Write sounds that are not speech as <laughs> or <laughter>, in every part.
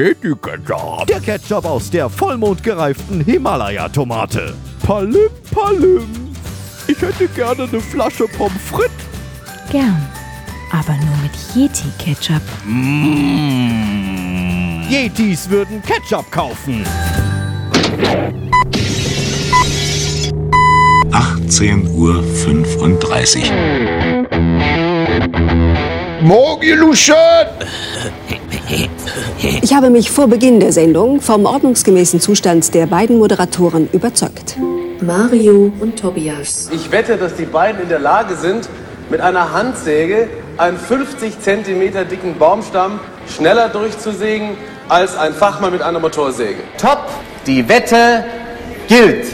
Yeti Ketchup. Der Ketchup aus der vollmondgereiften Himalaya-Tomate. Palim, Palim. Ich hätte gerne eine Flasche Pommes frites. Gern. Aber nur mit Yeti-Ketchup. Mmh. Yetis würden Ketchup kaufen. 18.35 Uhr. Morgen, Luschen! <laughs> Ich habe mich vor Beginn der Sendung vom ordnungsgemäßen Zustand der beiden Moderatoren überzeugt. Mario und Tobias. Ich wette, dass die beiden in der Lage sind, mit einer Handsäge einen 50 cm dicken Baumstamm schneller durchzusägen als ein Fachmann mit einer Motorsäge. Top! Die Wette gilt!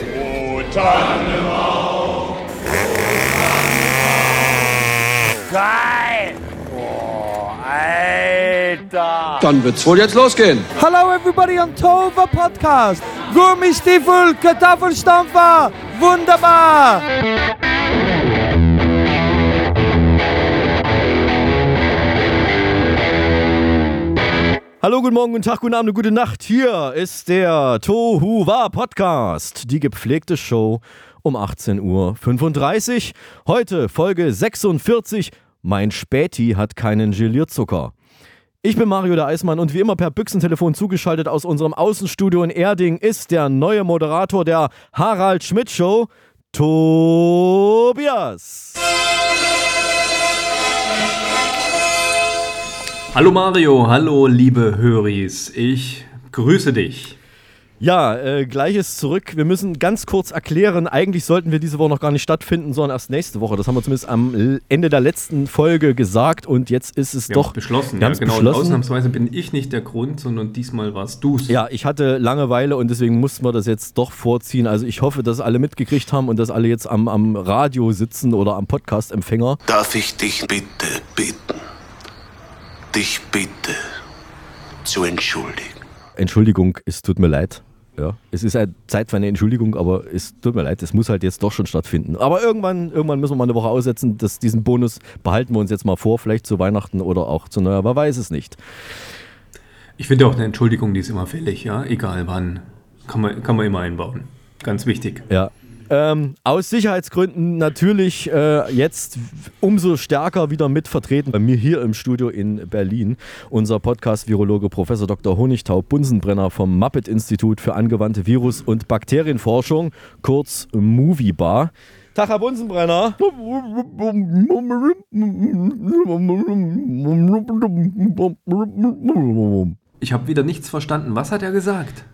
Geil! Oh, Alter! Dann wird's wohl jetzt losgehen. Hello everybody on Tova Podcast. Gummistiefel, Kartoffelstampfer. Wunderbar. Hallo, guten Morgen, guten Tag, guten Abend, gute Nacht. Hier ist der Tohu Wa Podcast, die gepflegte Show um 18.35 Uhr. Heute Folge 46. Mein Späti hat keinen Gelierzucker. Ich bin Mario der Eismann und wie immer per Büchsentelefon zugeschaltet aus unserem Außenstudio in Erding ist der neue Moderator der Harald Schmidt Show, Tobias. Hallo Mario, hallo liebe Höris, ich grüße dich. Ja, äh, gleiches zurück. Wir müssen ganz kurz erklären, eigentlich sollten wir diese Woche noch gar nicht stattfinden, sondern erst nächste Woche. Das haben wir zumindest am Ende der letzten Folge gesagt und jetzt ist es wir doch beschlossen. Wir Ja, genau, beschlossen. Und ausnahmsweise bin ich nicht der Grund, sondern diesmal warst du's. Ja, ich hatte Langeweile und deswegen mussten wir das jetzt doch vorziehen. Also ich hoffe, dass alle mitgekriegt haben und dass alle jetzt am, am Radio sitzen oder am Podcast-Empfänger. Darf ich dich bitte bitten, dich bitte zu entschuldigen? Entschuldigung, es tut mir leid. Ja, es ist halt Zeit für eine Entschuldigung, aber es tut mir leid, es muss halt jetzt doch schon stattfinden. Aber irgendwann, irgendwann müssen wir mal eine Woche aussetzen. Das, diesen Bonus behalten wir uns jetzt mal vor, vielleicht zu Weihnachten oder auch zu Neujahr, wer weiß es nicht. Ich finde auch eine Entschuldigung, die ist immer fällig, ja, egal wann. Kann man, kann man immer einbauen. Ganz wichtig. Ja. Ähm, aus Sicherheitsgründen natürlich äh, jetzt umso stärker wieder mit vertreten bei mir hier im Studio in Berlin. Unser Podcast-Virologe Professor Dr. Honigtaub Bunsenbrenner vom Muppet-Institut für angewandte Virus- und Bakterienforschung, kurz Moviebar. Tag, Herr Bunsenbrenner. Ich habe wieder nichts verstanden. Was hat er gesagt?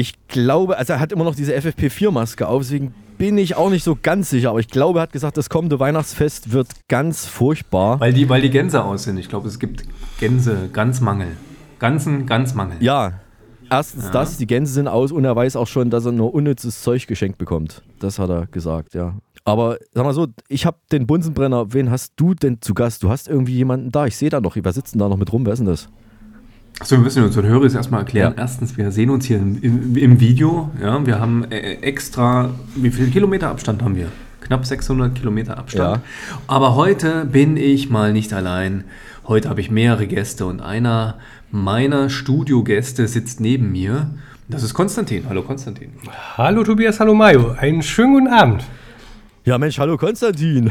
Ich glaube, also er hat immer noch diese FFP4-Maske auf, deswegen bin ich auch nicht so ganz sicher, aber ich glaube, er hat gesagt, das kommende Weihnachtsfest wird ganz furchtbar. Weil die, weil die Gänse aus sind. Ich glaube, es gibt Gänse, Ganzmangel. Ganzen, Ganzmangel. Ja, erstens Ja. das, die Gänse sind aus und er weiß auch schon, dass er nur unnützes Zeug geschenkt bekommt. Das hat er gesagt, ja. Aber sag mal so, ich habe den Bunsenbrenner, wen hast du denn zu Gast? Du hast irgendwie jemanden da, ich sehe da noch, wer sitzt denn da noch mit rum, wer ist denn das? Achso, wir müssen unseren Hörern erstmal erklären. Ja. Erstens, wir sehen uns hier im, im, im Video. Ja, wir haben äh, extra, wie viel Kilometer Abstand haben wir? Knapp 600 Kilometer Abstand. Ja. Aber heute bin ich mal nicht allein. Heute habe ich mehrere Gäste und einer meiner Studiogäste sitzt neben mir. Das ist Konstantin. Hallo Konstantin. Hallo Tobias, hallo Mario. Einen schönen guten Abend. Ja Mensch, hallo Konstantin.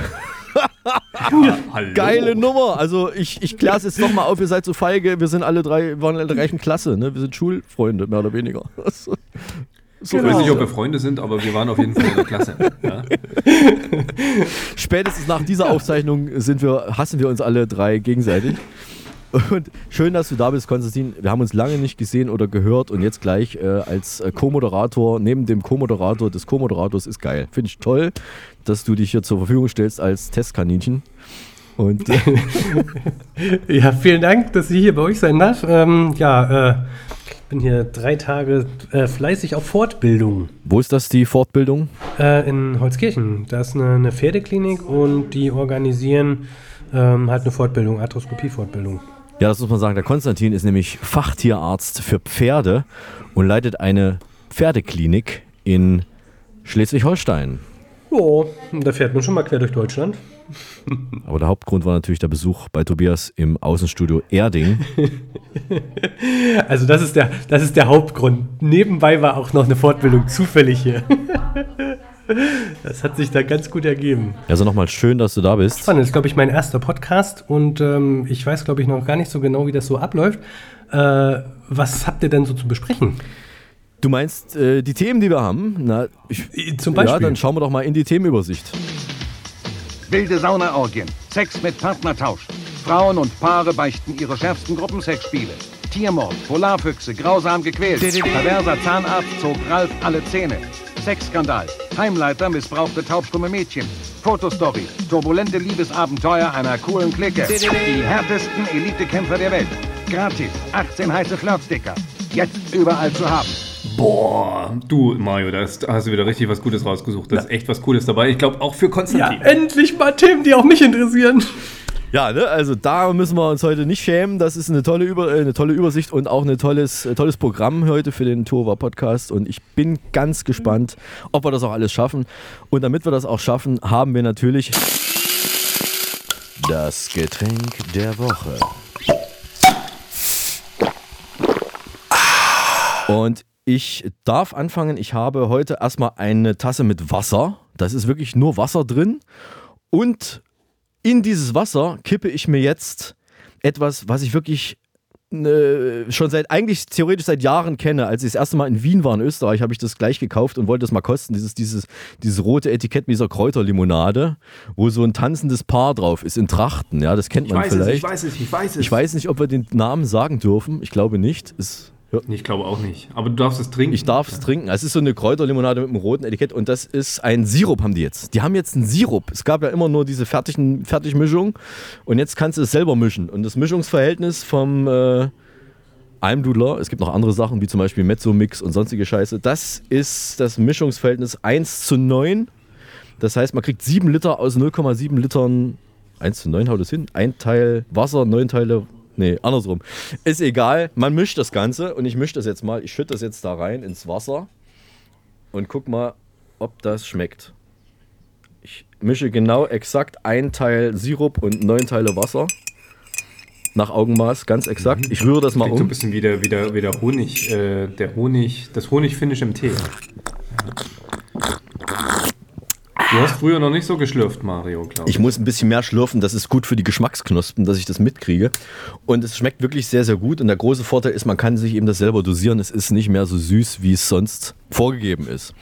Hallo. Geile Nummer. Also ich, ich kläre es jetzt nochmal auf, ihr seid so feige, wir sind alle drei, waren in der gleichen Klasse, ne? Wir sind Schulfreunde, mehr oder weniger. <laughs> So, Ich weiß nicht, ob wir Freunde sind, aber wir waren auf jeden Fall in der Klasse. Ja. <laughs> Spätestens nach dieser Aufzeichnung sind wir, hassen wir uns alle drei gegenseitig. Und schön, dass du da bist, Konstantin. Wir haben uns lange nicht gesehen oder gehört und jetzt gleich äh, als äh, Co-Moderator, neben dem Co-Moderator des Co-Moderators ist geil. Finde ich toll, dass du dich hier zur Verfügung stellst als Testkaninchen. Und äh, <laughs> Ja, vielen Dank, dass ich hier bei euch sein darf. Ähm, ja, äh, ich bin hier drei Tage äh, fleißig auf Fortbildung wo ist das, die Fortbildung? äh, in Holzkirchen. Da ist eine, eine Pferdeklinik und die organisieren ähm, halt eine Fortbildung, Arthroskopie-Fortbildung. Ja, das muss man sagen. Der Konstantin ist nämlich Fachtierarzt für Pferde und leitet eine Pferdeklinik in Schleswig-Holstein. Ja, da fährt man schon mal quer durch Deutschland. <laughs> Aber der Hauptgrund war natürlich der Besuch bei Tobias im Außenstudio Erding. <laughs> Also das ist, der, das ist der Hauptgrund. Nebenbei war auch noch eine Fortbildung zufällig hier. <laughs> Das hat sich da ganz gut ergeben. Also nochmal schön, dass du da bist. Spannend, das ist, glaube ich, mein erster Podcast und ähm, ich weiß, glaube ich, noch gar nicht so genau, wie das so abläuft. Äh, was habt ihr denn so zu besprechen? Du meinst äh, die Themen, die wir haben? Na, ich, Zum Beispiel. Ja, dann schauen wir doch mal in die Themenübersicht. Wilde Saunaorgien, Sex mit Partnertausch. Frauen und Paare beichten ihre schärfsten Gruppensexspiele. Tiermord, Polarfüchse, grausam gequält. Perverser Zahnarzt zog Ralf alle Zähne. Sexskandal, Heimleiter missbrauchte taubstumme Mädchen. Fotostory, turbulente Liebesabenteuer einer coolen Clique. Die härtesten Elitekämpfer der Welt. Gratis, 18 heiße Flirtsticker. Jetzt überall zu haben. Boah, du Mario, da hast du wieder richtig was Gutes rausgesucht. Da ist echt was Cooles dabei. Ich glaube auch für Ja, Konstantin. endlich mal Themen, die auch mich interessieren. Ja, ne, also da müssen wir uns heute nicht schämen. Das ist eine tolle, Über äh, eine tolle Übersicht und auch ein tolles, äh, tolles Programm heute für den Tova Podcast. Und ich bin ganz gespannt, ob wir das auch alles schaffen. Und damit wir das auch schaffen, haben wir natürlich das Getränk der Woche. Und ich darf anfangen. Ich habe heute erstmal eine Tasse mit Wasser. Das ist wirklich nur Wasser drin. Und in dieses Wasser kippe ich mir jetzt etwas, was ich wirklich äh, schon seit, eigentlich theoretisch seit Jahren kenne. Als ich das erste Mal in Wien war, in Österreich, habe ich das gleich gekauft und wollte das mal kosten. Dieses, dieses, dieses rote Etikett mit dieser Kräuterlimonade, wo so ein tanzendes Paar drauf ist in Trachten. Ja, das kennt Ich man weiß es, vielleicht. ich weiß es, ich weiß es. Ich weiß nicht, ob wir den Namen sagen dürfen. Ich glaube nicht. Ist, ja. Ich glaube auch nicht. Aber du darfst es trinken. Ich darf es trinken. Es ist so eine Kräuterlimonade mit einem roten Etikett und das ist ein Sirup, haben die jetzt. Die haben jetzt einen Sirup. Es gab ja immer nur diese fertigen, Fertigmischung und jetzt kannst du es selber mischen. Und das Mischungsverhältnis vom äh, Almdudler, es gibt noch andere Sachen wie zum Beispiel Mezzo-Mix und sonstige Scheiße, das ist das Mischungsverhältnis 1 zu 9. Das heißt, man kriegt 7 Liter aus 0,7 Litern. 1 zu 9 haut es hin. Ein Teil Wasser, 9 Teile. Nee, andersrum. Ist egal. Man mischt das Ganze und ich mische das jetzt mal. Ich schütte das jetzt da rein ins Wasser und guck mal, ob das schmeckt. Ich mische genau exakt ein Teil Sirup und neun Teile Wasser. Nach Augenmaß, ganz exakt. Ich rühre das mal Klingt so ein um. bisschen wie der, wie der, wie der Honig, äh, der Honig, das Honigfinish im Tee. Du hast früher noch nicht so geschlürft, Mario, glaube ich. Ich muss ein bisschen mehr schlürfen, das ist gut für die Geschmacksknospen, dass ich das mitkriege. Und es schmeckt wirklich sehr, sehr gut. Und der große Vorteil ist, man kann sich eben das selber dosieren. Es ist nicht mehr so süß, wie es sonst vorgegeben ist.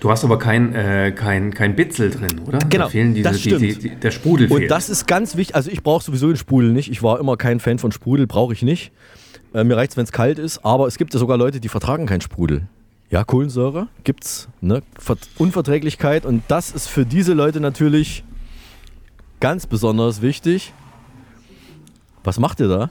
Du hast aber kein, äh, kein, kein Bitzel drin, oder? Genau, Da fehlen diese, das die, die, stimmt. die, der Sprudel Und fehlt. das ist ganz wichtig. Also ich brauche sowieso den Sprudel nicht. Ich war immer kein Fan von Sprudel, brauche ich nicht. Äh, mir reicht es, wenn es kalt ist. Aber es gibt ja sogar Leute, die vertragen keinen Sprudel. Ja, Kohlensäure gibt's, ne? Ver Unverträglichkeit. Und das ist für diese Leute natürlich ganz besonders wichtig. Was macht ihr da?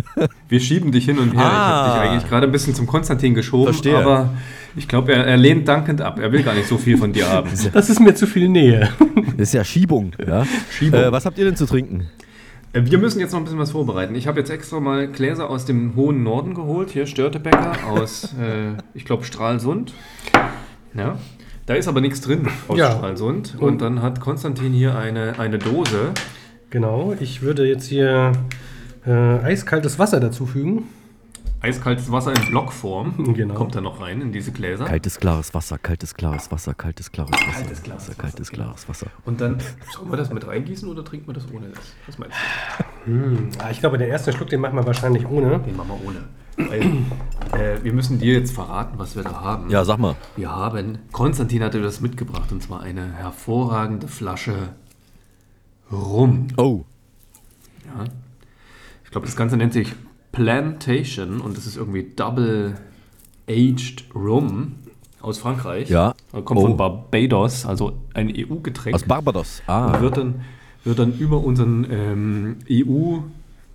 <laughs> Wir schieben dich hin und her. Ich Ah. habe dich eigentlich gerade ein bisschen zum Konstantin geschoben, Verstehe. aber ich glaube, er, er lehnt dankend ab. Er will gar nicht so viel von dir haben. Das ist mir zu viel Nähe. Das ist ja Schiebung. Ja? Schiebung. Äh, was habt ihr denn zu trinken? Äh, Wir müssen jetzt noch ein bisschen was vorbereiten. Ich habe jetzt extra mal Gläser aus dem hohen Norden geholt. Hier Störtebecker aus, <laughs> äh, ich glaube, Stralsund. Ja. Da ist aber nichts drin aus Ja. Stralsund. Und dann hat Konstantin hier eine, eine Dose. Genau, ich würde jetzt hier äh, eiskaltes Wasser dazufügen. Eiskaltes Wasser in Blockform. Genau. Kommt da noch rein in diese Gläser. Kaltes, klares Wasser, kaltes, klares Wasser, kaltes, klares Wasser. Kaltes, klares Wasser, kaltes, klares Wasser. Und dann, sollen wir das mit reingießen oder trinken wir das ohne das? Was meinst du? Hm, ah, ich glaube, den ersten Schluck, den machen wir wahrscheinlich ohne. Den machen wir ohne. Weil, äh, wir müssen dir jetzt verraten, was wir da haben. Ja, sag mal. Wir haben, Konstantin hatte das mitgebracht, und zwar eine hervorragende Flasche Rum. Oh. Ja. Ich glaube, das Ganze nennt sich Plantation und das ist irgendwie Double Aged Rum aus Frankreich. Ja. Kommt Oh. von Barbados, also ein EU-Getränk. Aus Barbados. Ah. Und wird dann, wird dann über unseren ähm,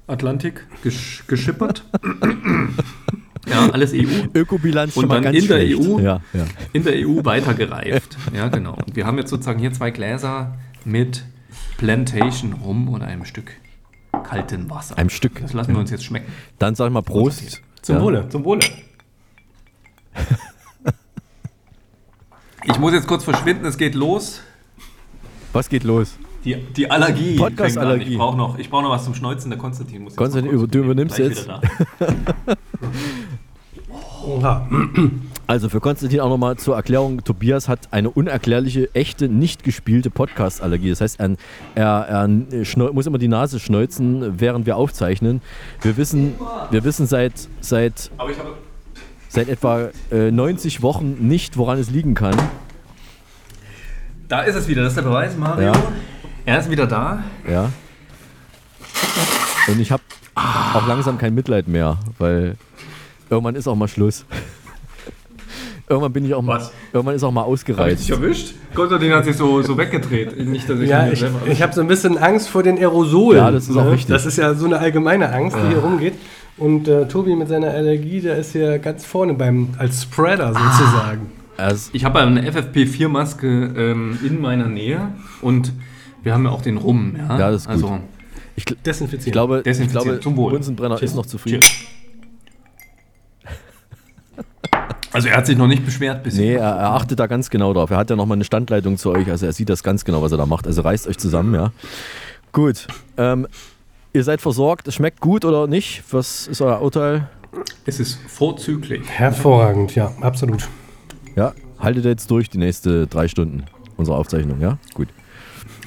EU-Atlantik gesch geschippert. <laughs> ja, alles EU. Ökobilanz schon Und mal dann ganz in der schlecht. EU, Ja, ja. in der EU weitergereift. Ja, genau. Und wir haben jetzt sozusagen hier zwei Gläser mit Plantation Rum und einem Stück kalten Wasser. Einem Stück. Das lassen wir uns jetzt schmecken. Dann sag ich mal Prost. Zum Ja. Wohle. Zum Wohle. Ich muss jetzt kurz verschwinden, es geht los. Was geht los? Die, die Allergie. Podcast-Allergie. Ich brauche noch, ich brauch noch was zum Schneuzen. Der Konstantin muss jetzt Konstantin, du übernimmst jetzt. <laughs> Oha. Also für Konstantin auch nochmal zur Erklärung, Tobias hat eine unerklärliche, echte, nicht gespielte Podcast-Allergie. Das heißt, er, er, er schneu- muss immer die Nase schneuzen, während wir aufzeichnen. Wir wissen, wir wissen seit, seit, seit etwa äh, 90 Wochen nicht, woran es liegen kann. Da ist es wieder, das ist der Beweis, Mario. Ja. Er ist wieder da. Ja. Und ich habe auch langsam kein Mitleid mehr, weil irgendwann ist auch mal Schluss. Irgendwann bin ich auch mal, Was? irgendwann ist auch mal Habe ich ausgereizt. dich erwischt? Konstantin hat sich so, so weggedreht. Nicht, dass ich Ja, ich, ich habe so ein bisschen Angst vor den Aerosolen. Ja, das ist auch richtig. Das ist ja so eine allgemeine Angst, die hier rumgeht. Und äh, Tobi mit seiner Allergie, der ist hier ganz vorne beim als Spreader sozusagen. Also, Ich habe eine FFP4-Maske ähm, in meiner Nähe und wir haben ja auch den Rum. Ja, Ja, das ist gut. Also, ich, Desinfizieren. ich glaube, ich Desinfizieren. glaube Zum Wohl. Bunsenbrenner ist noch zufrieden. Cheers. Also er hat sich noch nicht beschwert bisher. Nee, er, er achtet da ganz genau drauf. Er hat ja nochmal eine Standleitung zu euch, also er sieht das ganz genau, was er da macht. Also reißt euch zusammen, ja. Gut. Ähm, ihr seid versorgt, es schmeckt gut oder nicht? Was ist euer Urteil? Es ist vorzüglich. Hervorragend, ja, absolut. Ja, haltet ihr jetzt durch die nächste drei Stunden unserer Aufzeichnung, ja? Gut.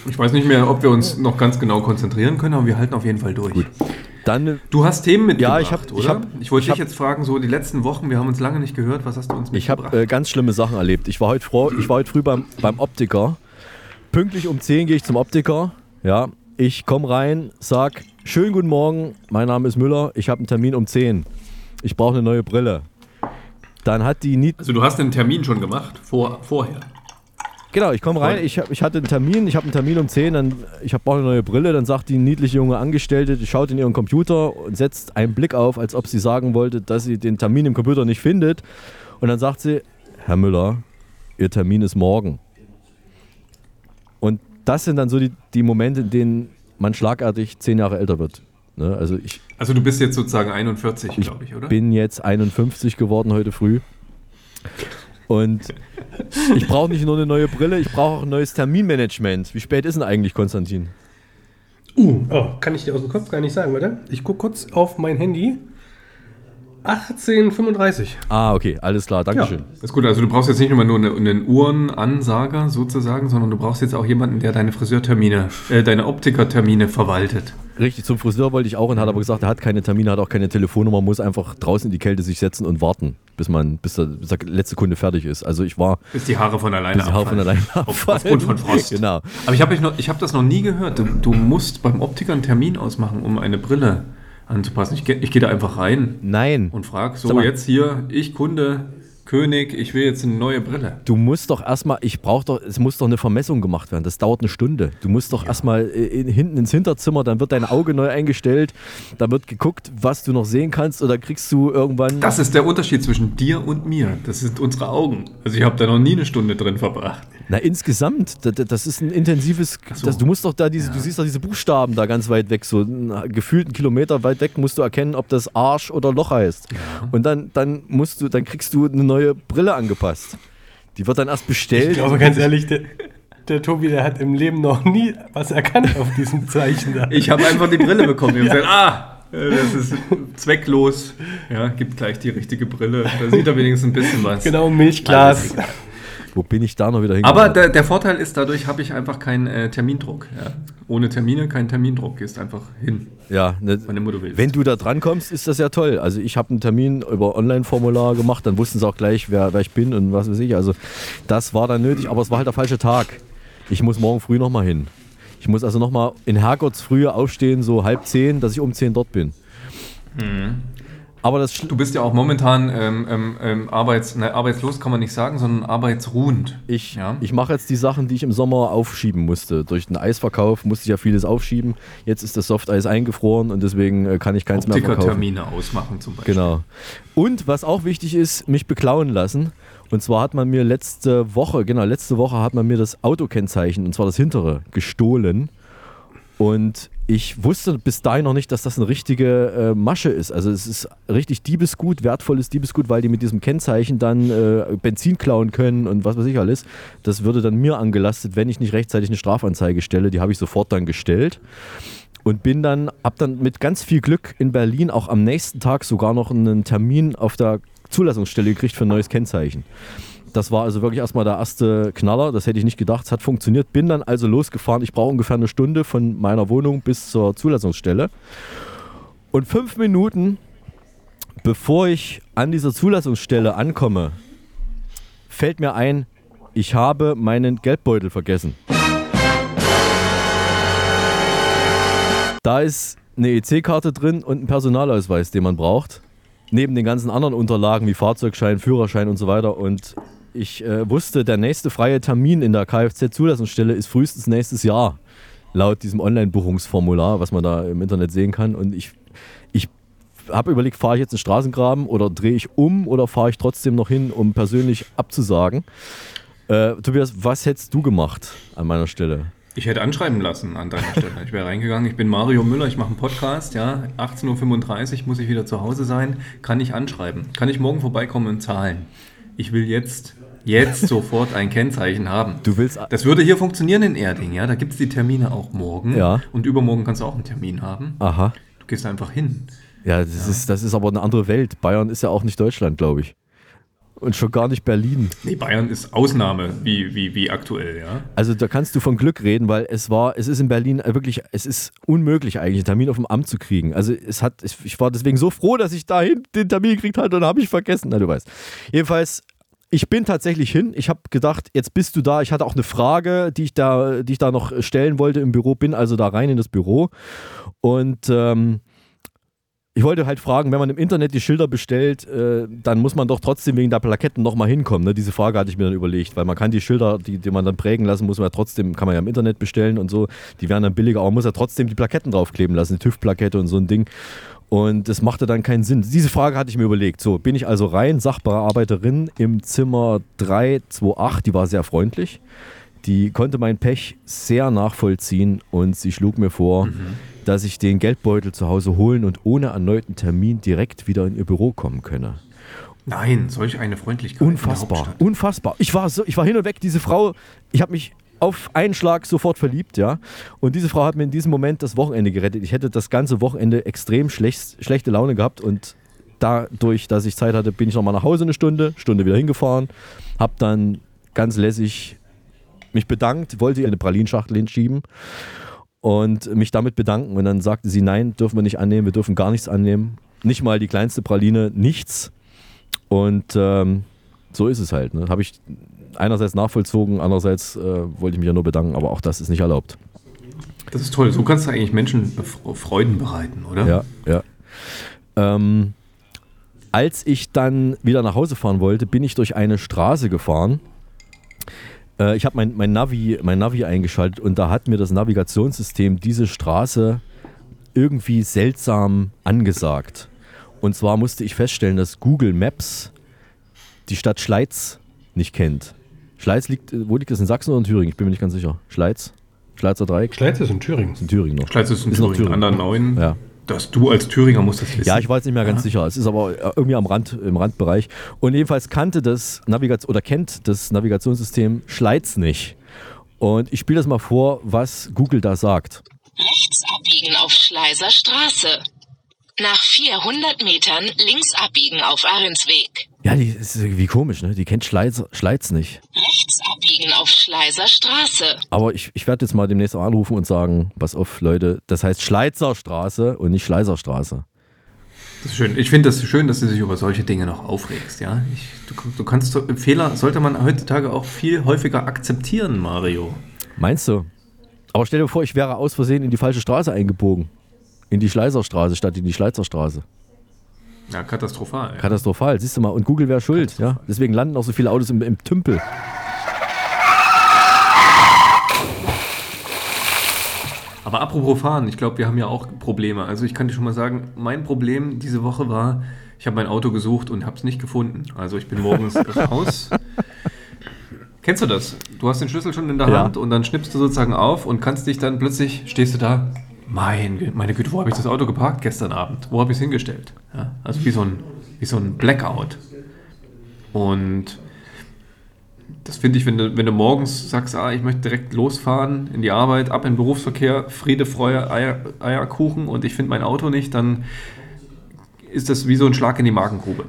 Ich weiß nicht mehr, ob wir uns noch ganz genau konzentrieren können, aber wir halten auf jeden Fall durch. Dann, Du hast Themen mitgebracht, Ja, ich hab- oder? ich hab- ich wollte ich dich hab- jetzt fragen, so die letzten Wochen, wir haben uns lange nicht gehört, was hast du uns ich mitgebracht? habe äh, ganz schlimme Sachen erlebt. Ich war heute, froh, ich war heute früh beim, beim Optiker. Pünktlich um 10 gehe ich zum Optiker. Ja, ich komme rein, sag, schönen guten Morgen, mein Name ist Müller, ich habe einen Termin um 10. Ich brauche eine neue Brille. Dann hat die Nied also du hast den Termin schon gemacht, vor, vorher. Genau, ich komme rein, ich, hab, ich hatte einen Termin, ich habe einen Termin um 10, dann, ich brauche eine neue Brille, dann sagt die niedliche junge Angestellte, die schaut in ihren Computer und setzt einen Blick auf, als ob sie sagen wollte, dass sie den Termin im Computer nicht findet. Und dann sagt sie, Herr Müller, Ihr Termin ist morgen. Und das sind dann so die, die Momente, in denen man schlagartig zehn Jahre älter wird. Ne? Also ich Also du bist jetzt sozusagen 41, ich glaube ich, oder? bin jetzt 51 geworden heute früh. Und ich brauche nicht nur eine neue Brille, ich brauche auch ein neues Terminmanagement. Wie spät ist denn eigentlich, Konstantin? Uh, oh, kann ich dir aus dem Kopf gar nicht sagen, warte. Ich gucke kurz auf mein Handy. 18.35 Ah, okay, alles klar, Dankeschön. Ist gut, also du brauchst jetzt nicht nur nur eine, einen Uhrenansager sozusagen, sondern du brauchst jetzt auch jemanden, der deine Friseurtermine, äh, deine Optikertermine verwaltet. Richtig, zum Friseur wollte ich auch und hat aber gesagt, er hat keine Termine, hat auch keine Telefonnummer, muss einfach draußen in die Kälte sich setzen und warten, bis man, bis der, bis der letzte Kunde fertig ist. Also ich war. Bis die Haare von alleine bis die Haare von alleine abfallen. aufgrund von Frost. Genau. Aber ich habe hab das noch nie gehört. Du, du musst beim Optiker einen Termin ausmachen, um eine Brille anzupassen. Ich, ich gehe da einfach rein Nein. und frage, so mal. jetzt hier, ich Kunde, König, ich will jetzt eine neue Brille. Du musst doch erstmal, ich brauche doch, es muss doch eine Vermessung gemacht werden. Das dauert eine Stunde. Du musst doch erstmal äh, in, hinten ins Hinterzimmer, dann wird dein Auge neu eingestellt, dann wird geguckt, was du noch sehen kannst oder kriegst du irgendwann. Das ist der Unterschied zwischen dir und mir. Das sind unsere Augen. Also ich habe da noch nie eine Stunde drin verbracht. Na, insgesamt, das, das ist ein intensives. so. Das, du musst doch da diese, du siehst doch diese Buchstaben da ganz weit weg, so einen gefühlten Kilometer weit weg musst du erkennen, ob das Arsch oder Loch heißt. Und dann, dann musst du, dann kriegst du eine neue Brille angepasst. Die wird dann erst bestellt. Ich glaube, ganz ehrlich, der, der Tobi, der hat im Leben noch nie was erkannt auf diesem Zeichen da. Ich habe einfach die Brille bekommen. Ich habe gesagt, ah, äh, das ist zwecklos. Ja, gibt gleich die richtige Brille. Da sieht er wenigstens ein bisschen was. Genau, Milchglas. Wo bin ich da noch wieder hingekommen? Aber der, der Vorteil ist, dadurch habe ich einfach keinen äh, Termindruck. Ja. Ohne Termine kein Termindruck. Gehst einfach hin, ja, ne, du wenn du da dran kommst, ist das ja toll. Also ich habe einen Termin über Online-Formular gemacht, dann wussten sie auch gleich, wer, wer ich bin und was weiß ich. Also das war dann nötig, aber es war halt der falsche Tag. Ich muss morgen früh nochmal hin. Ich muss also nochmal in Herrgotts aufstehen, so halb zehn, dass ich um zehn dort bin. Aber das Du bist ja auch momentan ähm, ähm, ähm, arbeits, ne, arbeitslos, kann man nicht sagen, sondern arbeitsruhend. Ich, Ja. ich mache jetzt die Sachen, die ich im Sommer aufschieben musste. Durch den Eisverkauf musste ich ja vieles aufschieben. Jetzt ist das Softeis eingefroren und deswegen äh, kann ich keins mehr verkaufen. Optikertermine ausmachen zum Beispiel. Genau. Und was auch wichtig ist, mich beklauen lassen. Und zwar hat man mir letzte Woche, genau, letzte Woche hat man mir das Autokennzeichen, und zwar das hintere, gestohlen. Und ich wusste bis dahin noch nicht, dass das eine richtige äh, Masche ist. Also es ist richtig Diebesgut, wertvolles Diebesgut, weil die mit diesem Kennzeichen dann äh, Benzin klauen können und was weiß ich alles. Das würde dann mir angelastet, wenn ich nicht rechtzeitig eine Strafanzeige stelle. Die habe ich sofort dann gestellt und bin dann, hab dann mit ganz viel Glück in Berlin auch am nächsten Tag sogar noch einen Termin auf der Zulassungsstelle gekriegt für ein neues Kennzeichen. Das war also wirklich erstmal der erste Knaller. Das hätte ich nicht gedacht. Es hat funktioniert. Bin dann also losgefahren. Ich brauche ungefähr eine Stunde von meiner Wohnung bis zur Zulassungsstelle. Und fünf Minuten bevor ich an dieser Zulassungsstelle ankomme, fällt mir ein, ich habe meinen Geldbeutel vergessen. Da ist eine EC-Karte drin und ein Personalausweis, den man braucht. Neben den ganzen anderen Unterlagen wie Fahrzeugschein, Führerschein und so weiter. Und ich äh, wusste, der nächste freie Termin in der Kfz-Zulassungsstelle ist frühestens nächstes Jahr. Laut diesem Online-Buchungsformular, was man da im Internet sehen kann. Und ich, ich habe überlegt, fahre ich jetzt einen Straßengraben oder drehe ich um oder fahre ich trotzdem noch hin, um persönlich abzusagen. Äh, Tobias, was hättest du gemacht an meiner Stelle? Ich hätte anschreiben lassen an deiner Stelle. Ich wäre reingegangen, ich bin Mario Müller, ich mache einen Podcast, ja. 18.35 Uhr muss ich wieder zu Hause sein. Kann ich anschreiben? Kann ich morgen vorbeikommen und zahlen? Ich will jetzt, jetzt sofort ein Kennzeichen haben. Du willst. Das würde hier funktionieren in Erding, ja. Da gibt es die Termine auch morgen. Ja. Und übermorgen kannst du auch einen Termin haben. Aha. Du gehst einfach hin. Ja, das, Ist, das ist aber eine andere Welt. Bayern ist ja auch nicht Deutschland, glaube ich. Und schon gar nicht Berlin. Nee, Bayern ist Ausnahme, wie, wie, wie aktuell, ja. Also da kannst du von Glück reden, weil es war, es ist in Berlin wirklich, es ist unmöglich eigentlich, einen Termin auf dem Amt zu kriegen. Also es hat, ich war deswegen so froh, dass ich dahin den Termin gekriegt hatte und habe ich vergessen. Na, du weißt. Jedenfalls, ich bin tatsächlich hin. Ich habe gedacht, jetzt bist du da. Ich hatte auch eine Frage, die ich da, die ich da noch stellen wollte im Büro. Bin also da rein in das Büro und ähm, ich wollte halt fragen, wenn man im Internet die Schilder bestellt, äh, dann muss man doch trotzdem wegen der Plaketten nochmal hinkommen. Ne? Diese Frage hatte ich mir dann überlegt, weil man kann die Schilder, die, die man dann prägen lassen, muss man ja trotzdem, kann man ja im Internet bestellen und so, die werden dann billiger, aber man muss ja trotzdem die Plaketten draufkleben lassen, die TÜV-Plakette und so ein Ding. Und das machte dann keinen Sinn. Diese Frage hatte ich mir überlegt. So, bin ich also rein, Sachbearbeiterin im Zimmer 328, die war sehr freundlich. Die konnte mein Pech sehr nachvollziehen und sie schlug mir vor, mhm dass ich den Geldbeutel zu Hause holen und ohne erneuten Termin direkt wieder in ihr Büro kommen könne. Nein, solch eine Freundlichkeit. Unfassbar, unfassbar. Ich war, so, ich war hin und weg, diese Frau, ich habe mich auf einen Schlag sofort verliebt, ja. Und diese Frau hat mir in diesem Moment das Wochenende gerettet. Ich hätte das ganze Wochenende extrem schlecht, schlechte Laune gehabt und dadurch, dass ich Zeit hatte, bin ich nochmal nach Hause eine Stunde, Stunde wieder hingefahren, habe dann ganz lässig mich bedankt, wollte ihr eine Pralinschachtel hinschieben und mich damit bedanken. Und dann sagte sie, nein, dürfen wir nicht annehmen, wir dürfen gar nichts annehmen. Nicht mal die kleinste Praline, nichts. Und ähm, so ist es halt. Ne? Habe ich einerseits nachvollzogen, andererseits äh, wollte ich mich ja nur bedanken, aber auch das ist nicht erlaubt. Das ist toll. So kannst du eigentlich Menschen Freuden bereiten, oder? Ja, ja. Ähm, als ich dann wieder nach Hause fahren wollte, bin ich durch eine Straße gefahren äh, ich habe mein, mein, Navi, mein Navi eingeschaltet und da hat mir das Navigationssystem diese Straße irgendwie seltsam angesagt. Und zwar musste ich feststellen, dass Google Maps die Stadt Schleiz nicht kennt. Schleiz liegt, wo liegt das? In Sachsen oder in Thüringen? Ich bin mir nicht ganz sicher. Schleiz? Schleizer Dreieck? Schleiz ist in Thüringen. Ist in Thüringen noch. Schleiz ist in ist Thüringen. Noch Thüringen. An der neuen. Ja. Dass du als Thüringer musst das wissen. Ja, ich war jetzt nicht mehr ganz ja. sicher. Es ist aber irgendwie am Rand, im Randbereich. Und jedenfalls kannte das Navigation oder kennt das Navigationssystem Schleiz nicht. Und ich spiele das mal vor, was Google da sagt. Rechts abbiegen auf Schleiser Straße. Nach 400 Metern links abbiegen auf Ahrensweg. Ja, die ist irgendwie komisch, ne? Die kennt Schleiz, Schleiz nicht. Rechts abbiegen auf Schleiser Straße. Aber ich, ich werde jetzt mal demnächst auch anrufen und sagen, pass auf, Leute, das heißt Schleizer Straße und nicht Schleiser Straße. Das ist schön. Ich finde das schön, dass du dich über solche Dinge noch aufregst, ja. Ich, du, du kannst Fehler sollte man heutzutage auch viel häufiger akzeptieren, Mario. Meinst du? Aber stell dir vor, ich wäre aus Versehen in die falsche Straße eingebogen. In die Schleiserstraße statt in die Schleizerstraße. Ja, katastrophal. Ja. Katastrophal, siehst du mal. Und Google wäre schuld, ja. Deswegen landen auch so viele Autos im, im Tümpel. Aber apropos fahren, ich glaube, wir haben ja auch Probleme. Also ich kann dir schon mal sagen, mein Problem diese Woche war, ich habe mein Auto gesucht und habe es nicht gefunden. Also ich bin morgens <laughs> raus. Kennst du das? Du hast den Schlüssel schon in der Ja. Hand und dann schnippst du sozusagen auf und kannst dich dann plötzlich, stehst du da, mein, meine Güte, wo habe ich das Auto geparkt gestern Abend? Wo habe ich es hingestellt? Ja, also wie so, ein, wie so ein Blackout. Und das finde ich, wenn du, wenn du morgens sagst, ah, ich möchte direkt losfahren in die Arbeit, ab in den Berufsverkehr, Friede, Freude, Eier, Eierkuchen und ich finde mein Auto nicht, dann ist das wie so ein Schlag in die Magengrube.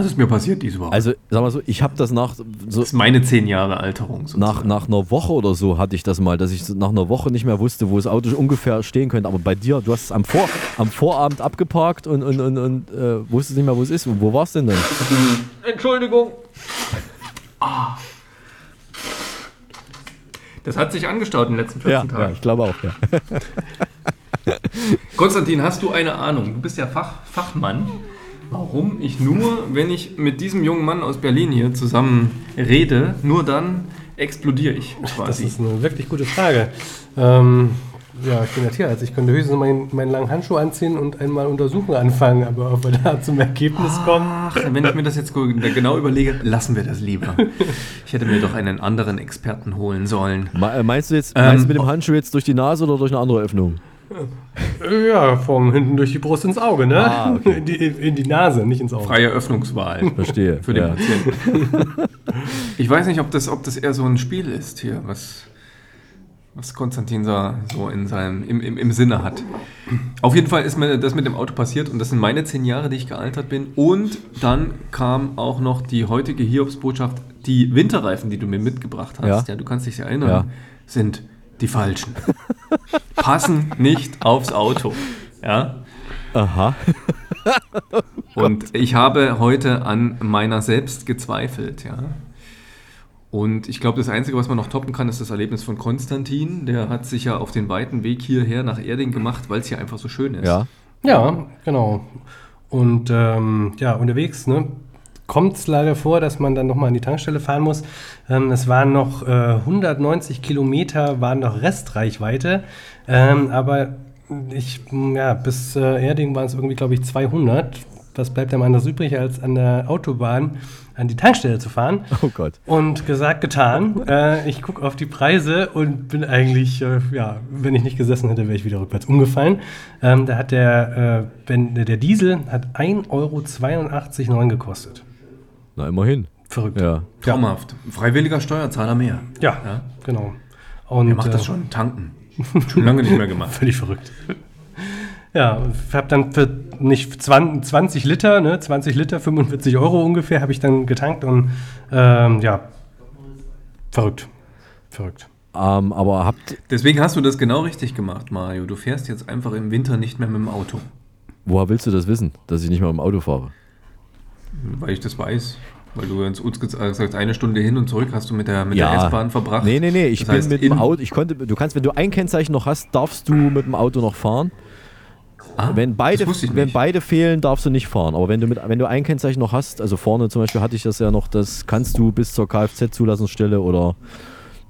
Das ist mir passiert diese Woche. Also, sag mal so, ich habe das nach so das ist meine zehn Jahre Alterung. nach, nach einer Woche oder so hatte ich das mal, dass ich nach einer Woche nicht mehr wusste, wo das Auto ungefähr stehen könnte. Aber bei dir, du hast es am, Vor, am Vorabend abgeparkt und, und, und, und äh, wusstest nicht mehr, wo es ist. Und wo war es denn dann? Entschuldigung. Ah. Das hat sich angestaut in den letzten 14 Ja, Tagen. ja, ich glaube auch, ja. <laughs> Konstantin, hast du eine Ahnung? Du bist ja Fach, Fachmann. Warum ich nur, wenn ich mit diesem jungen Mann aus Berlin hier zusammen rede, nur dann explodiere ich Das quasi. ist eine wirklich gute Frage. Ähm, ja, ich bin ja Tierarzt. Ich könnte höchstens meinen, meinen langen Handschuh anziehen und einmal Untersuchungen anfangen, aber ob wir da zum Ergebnis kommen. Ach, wenn ich mir das jetzt genau überlege, lassen wir das lieber. <laughs> Ich hätte mir doch einen anderen Experten holen sollen. Me- äh, Meinst du jetzt Ähm, meinst du mit dem Handschuh jetzt durch die Nase oder durch eine andere Öffnung? Ja, vom hinten durch die Brust ins Auge, ne? Ah, okay. in, die, in die Nase, nicht ins Auge. Freie Öffnungswahl. Verstehe. Für den ja. Patienten. <laughs> Ich weiß nicht, ob das, ob das eher so ein Spiel ist hier, was, was Konstantin so, so in seinem, im, im, im Sinne hat. Auf jeden Fall ist mir das mit dem Auto passiert und das sind meine zehn Jahre, die ich gealtert bin. Und dann kam auch noch die heutige Hiobsbotschaft, die Winterreifen, die du mir mitgebracht hast, Ja. ja, du kannst dich erinnern, Ja. sind die falschen. Passen nicht aufs Auto. Ja. Aha. Und ich habe heute an meiner selbst gezweifelt, ja. Und ich glaube, das Einzige, was man noch toppen kann, ist das Erlebnis von Konstantin. Der hat sich ja auf den weiten Weg hierher nach Erding gemacht, weil es hier einfach so schön ist. Ja. Ja, genau. Und ähm, ja, unterwegs ne, kommt es leider vor, dass man dann nochmal an die Tankstelle fahren muss. Ähm, es waren noch äh, 190 Kilometer, waren noch Restreichweite. Ähm, aber ich, ja, bis äh, Erding waren es irgendwie, glaube ich, 200. Was bleibt einem anders übrig, als an der Autobahn an die Tankstelle zu fahren? Oh Gott. Und gesagt, getan. äh, ich gucke auf die Preise und bin eigentlich, äh, ja, wenn ich nicht gesessen hätte, wäre ich wieder rückwärts umgefallen. Ähm, da hat der, äh, wenn, der Diesel hat 1,82 Euro gekostet. Na, immerhin. Verrückt. Ja. Traumhaft. Freiwilliger Steuerzahler mehr. Ja, Ja. genau. Und, Wer macht das äh, schon? Tanken. <laughs> Schon lange nicht mehr gemacht. Völlig verrückt. Ja, ich habe dann für nicht 20, 20 Liter, ne, 20 Liter, 45 Euro ungefähr, habe ich dann getankt und ähm, ja, verrückt. Verrückt. Ähm, aber habt, Deswegen hast du das genau richtig gemacht, Mario. Du fährst jetzt einfach im Winter nicht mehr mit dem Auto. woher willst du das wissen, dass ich nicht mehr im Auto fahre? Weil ich das weiß. Weil du uns uns gesagt eine Stunde hin und zurück hast du mit der, mit Ja. der S-Bahn verbracht. Nee, nee, nee, ich Das bin heißt, mit dem Auto, ich konnte, du kannst, wenn du ein Kennzeichen noch hast, darfst du mit dem Auto noch fahren. Ah, wenn beide, wenn beide fehlen, darfst du nicht fahren. Aber wenn du, mit, wenn du ein Kennzeichen noch hast, also vorne zum Beispiel hatte ich das ja noch, das kannst du bis zur Kfz-Zulassungsstelle oder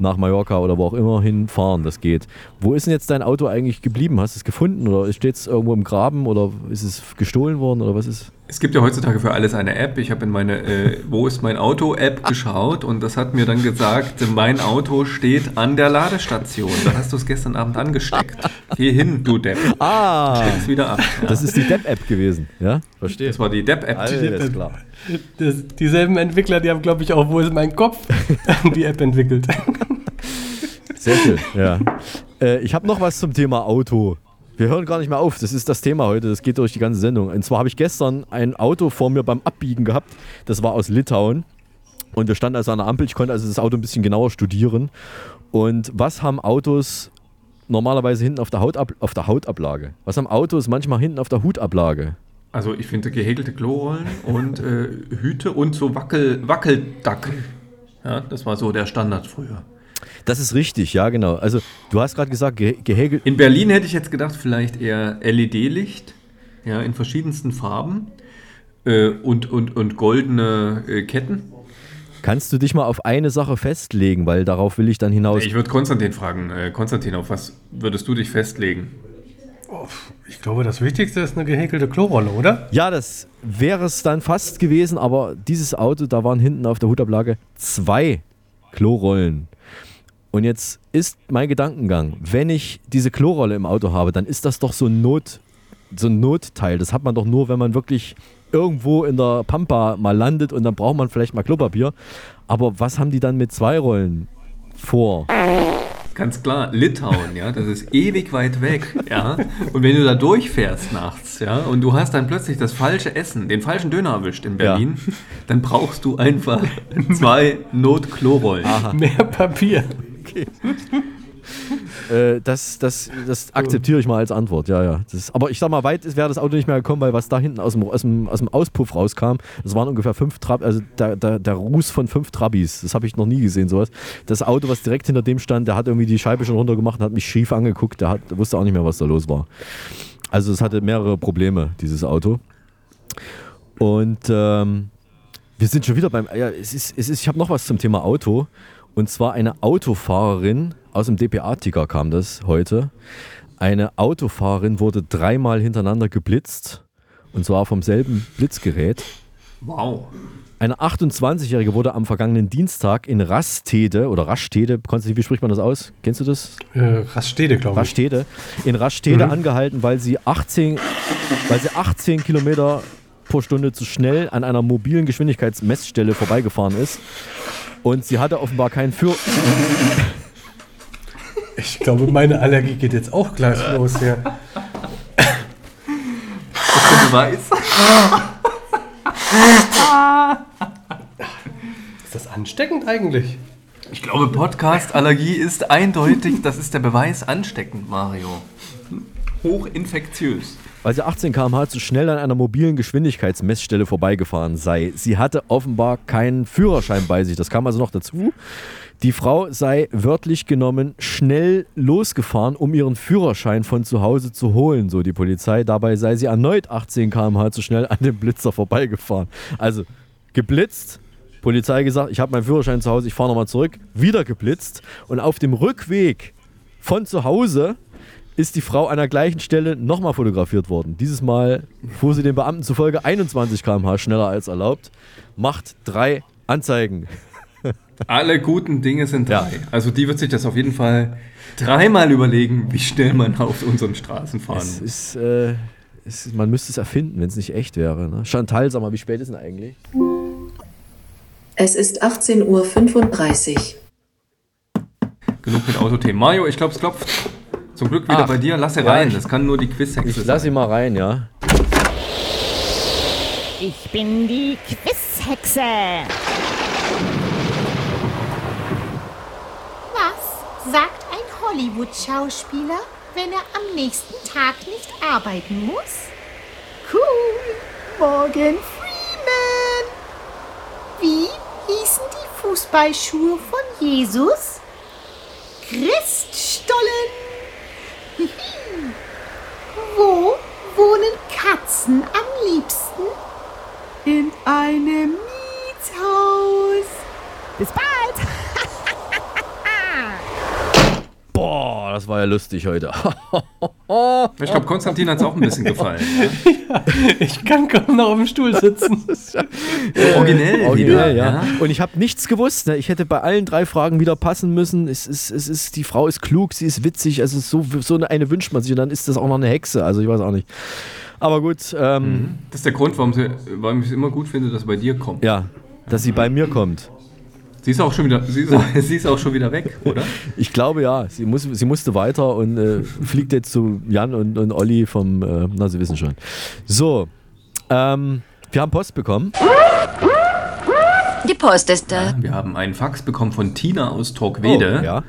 nach Mallorca oder wo auch immer hinfahren, das geht. Wo ist denn jetzt dein Auto eigentlich geblieben? Hast du es gefunden oder steht es irgendwo im Graben oder ist es gestohlen worden oder was ist? Es gibt ja heutzutage für alles eine App. Ich habe in meine äh, Wo ist mein Auto-App geschaut und das hat mir dann gesagt, mein Auto steht an der Ladestation. Da hast du es gestern Abend angesteckt. Geh hin, du Depp. Ah, Steck es wieder ab. Ja. das ist die Depp-App gewesen, ja? Verstehe. Das war die Depp-App. Alles klar. Das, dieselben Entwickler, die haben, glaube ich, auch, wo ist mein Kopf, <laughs> die App entwickelt. Sehr schön, ja. Äh, ich habe noch was zum Thema Auto. Wir hören gar nicht mehr auf. Das ist das Thema heute. Das geht durch die ganze Sendung. Und zwar habe ich gestern ein Auto vor mir beim Abbiegen gehabt. Das war aus Litauen. Und wir standen also an der Ampel. Ich konnte also das Auto ein bisschen genauer studieren. Und was haben Autos normalerweise hinten auf der, Hautab auf der Hautablage? Was haben Autos manchmal hinten auf der Hutablage? Also ich finde gehäkelte Klorollen und äh, Hüte und so Wackel, Wackeldack. Ja, das war so der Standard früher. Das ist richtig, ja, genau. Also, du hast gerade gesagt, ge gehäkelt. In Berlin hätte ich jetzt gedacht, vielleicht eher LED-Licht, ja, in verschiedensten Farben äh, und, und, und goldene äh, Ketten. Kannst du dich mal auf eine Sache festlegen, weil darauf will ich dann hinaus. Ich würde Konstantin fragen. Äh, Konstantin, auf was würdest du dich festlegen? Ich glaube, das Wichtigste ist eine gehäkelte Klorolle, oder? Ja, das wäre es dann fast gewesen, aber dieses Auto, da waren hinten auf der Hutablage zwei Klorollen. Und jetzt ist mein Gedankengang, wenn ich diese Klorolle im Auto habe, dann ist das doch so ein, Not, so ein Notteil. Das hat man doch nur, wenn man wirklich irgendwo in der Pampa mal landet und dann braucht man vielleicht mal Klopapier. Aber was haben die dann mit zwei Rollen vor? Ganz klar, Litauen, ja, das ist ewig weit weg, ja. Und wenn du da durchfährst nachts, ja, und du hast dann plötzlich das falsche Essen, den falschen Döner erwischt in Berlin, ja. dann brauchst du einfach zwei Notklorollen. Mehr Papier. Okay. äh, das, das, das akzeptiere ich mal als Antwort, ja, ja. Das, aber ich sag mal, weit wäre das Auto nicht mehr gekommen, weil was da hinten aus dem, aus dem, aus dem Auspuff rauskam, das waren ungefähr fünf Trab, also der, der, der Ruß von fünf Trabis. Das habe ich noch nie gesehen, sowas. Das Auto, was direkt hinter dem stand, der hat irgendwie die Scheibe schon runtergemacht und hat mich schief angeguckt, der, hat, wusste auch nicht mehr, was da los war. Also es hatte mehrere Probleme, dieses Auto. Und ähm, wir sind schon wieder beim. Ja, es ist, es ist, ich habe noch was zum Thema Auto. Und zwar eine Autofahrerin aus dem DPA-Ticker kam das heute. Eine Autofahrerin wurde dreimal hintereinander geblitzt. Und zwar vom selben Blitzgerät. Wow. Eine 28-Jährige wurde am vergangenen Dienstag in Rastede oder Rastede, Konstantin, wie spricht man das aus? Kennst du das? Äh, Rastede, glaube ich. Rastede. In Rastede mhm. angehalten, weil sie 18, weil sie 18 Kilometer pro Stunde zu schnell an einer mobilen Geschwindigkeitsmessstelle vorbeigefahren ist. Und sie hatte offenbar keinen Führ. Ich glaube, meine Allergie geht jetzt auch gleich los hier. Du weißt. Ist das ansteckend eigentlich? Ich glaube, Podcast-Allergie ist eindeutig, das ist der Beweis ansteckend, Mario. Hochinfektiös weil sie 18 km/h zu schnell an einer mobilen Geschwindigkeitsmessstelle vorbeigefahren sei. Sie hatte offenbar keinen Führerschein bei sich. Das kam also noch dazu. Die Frau sei wörtlich genommen schnell losgefahren, um ihren Führerschein von zu Hause zu holen, so die Polizei. Dabei sei sie erneut 18 km/h zu schnell an dem Blitzer vorbeigefahren. Also geblitzt, Polizei gesagt, ich habe meinen Führerschein zu Hause, ich fahre nochmal zurück, wieder geblitzt und auf dem Rückweg von zu Hause ist die Frau an der gleichen Stelle nochmal fotografiert worden. Dieses Mal fuhr sie den Beamten zufolge 21 km/h schneller als erlaubt, macht drei Anzeigen. <laughs> Alle guten Dinge sind drei. Ja. Also die wird sich das auf jeden Fall dreimal überlegen, wie schnell man auf unseren Straßen fahren es muss. Ist, äh, es, man müsste es erfinden, wenn es nicht echt wäre. Ne? Chantal, sag mal, wie spät ist denn eigentlich? Es ist 18.35 Uhr. Genug mit Autothemen. Mario, ich glaube, es klopft. Zum Glück wieder Ach, bei dir. Lass sie ja, rein. Das kann nur die Quizhexe sein. Ich lass sie mal rein, ja. Ich bin die Quizhexe. Was sagt ein Hollywood-Schauspieler, wenn er am nächsten Tag nicht arbeiten muss? Cool, Morgan Freeman. Wie hießen die Fußballschuhe von Jesus? Christstollen. Wo wohnen Katzen am liebsten? In einem Mietshaus. Bis bald! Boah, das war ja lustig heute. <laughs> ich glaube, Konstantin hat es auch ein bisschen gefallen. <laughs> ja, ich kann kaum noch auf dem Stuhl sitzen. <laughs> ja, äh, originell, originell wieder, ja. Und ich habe nichts gewusst. Ne? Ich hätte bei allen drei Fragen wieder passen müssen. Es ist, es ist, die Frau ist klug, sie ist witzig. Also so, so eine wünscht man sich. Und dann ist das auch noch eine Hexe. Also ich weiß auch nicht. Aber gut. Ähm, mhm. das ist der Grund, warum, sie, warum ich es immer gut finde, dass sie bei dir kommt. Ja, dass sie bei mir kommt. Sie ist auch schon wieder, sie ist, <laughs> sie ist auch schon wieder weg, oder? Ich glaube ja. Sie, muss, sie musste weiter und äh, fliegt jetzt zu Jan und, und Olli vom, äh, na, Sie wissen schon. So, ähm, wir haben Post bekommen. Die Post ist da. Ja, wir haben einen Fax bekommen von Tina aus Torquede. Oh, ja.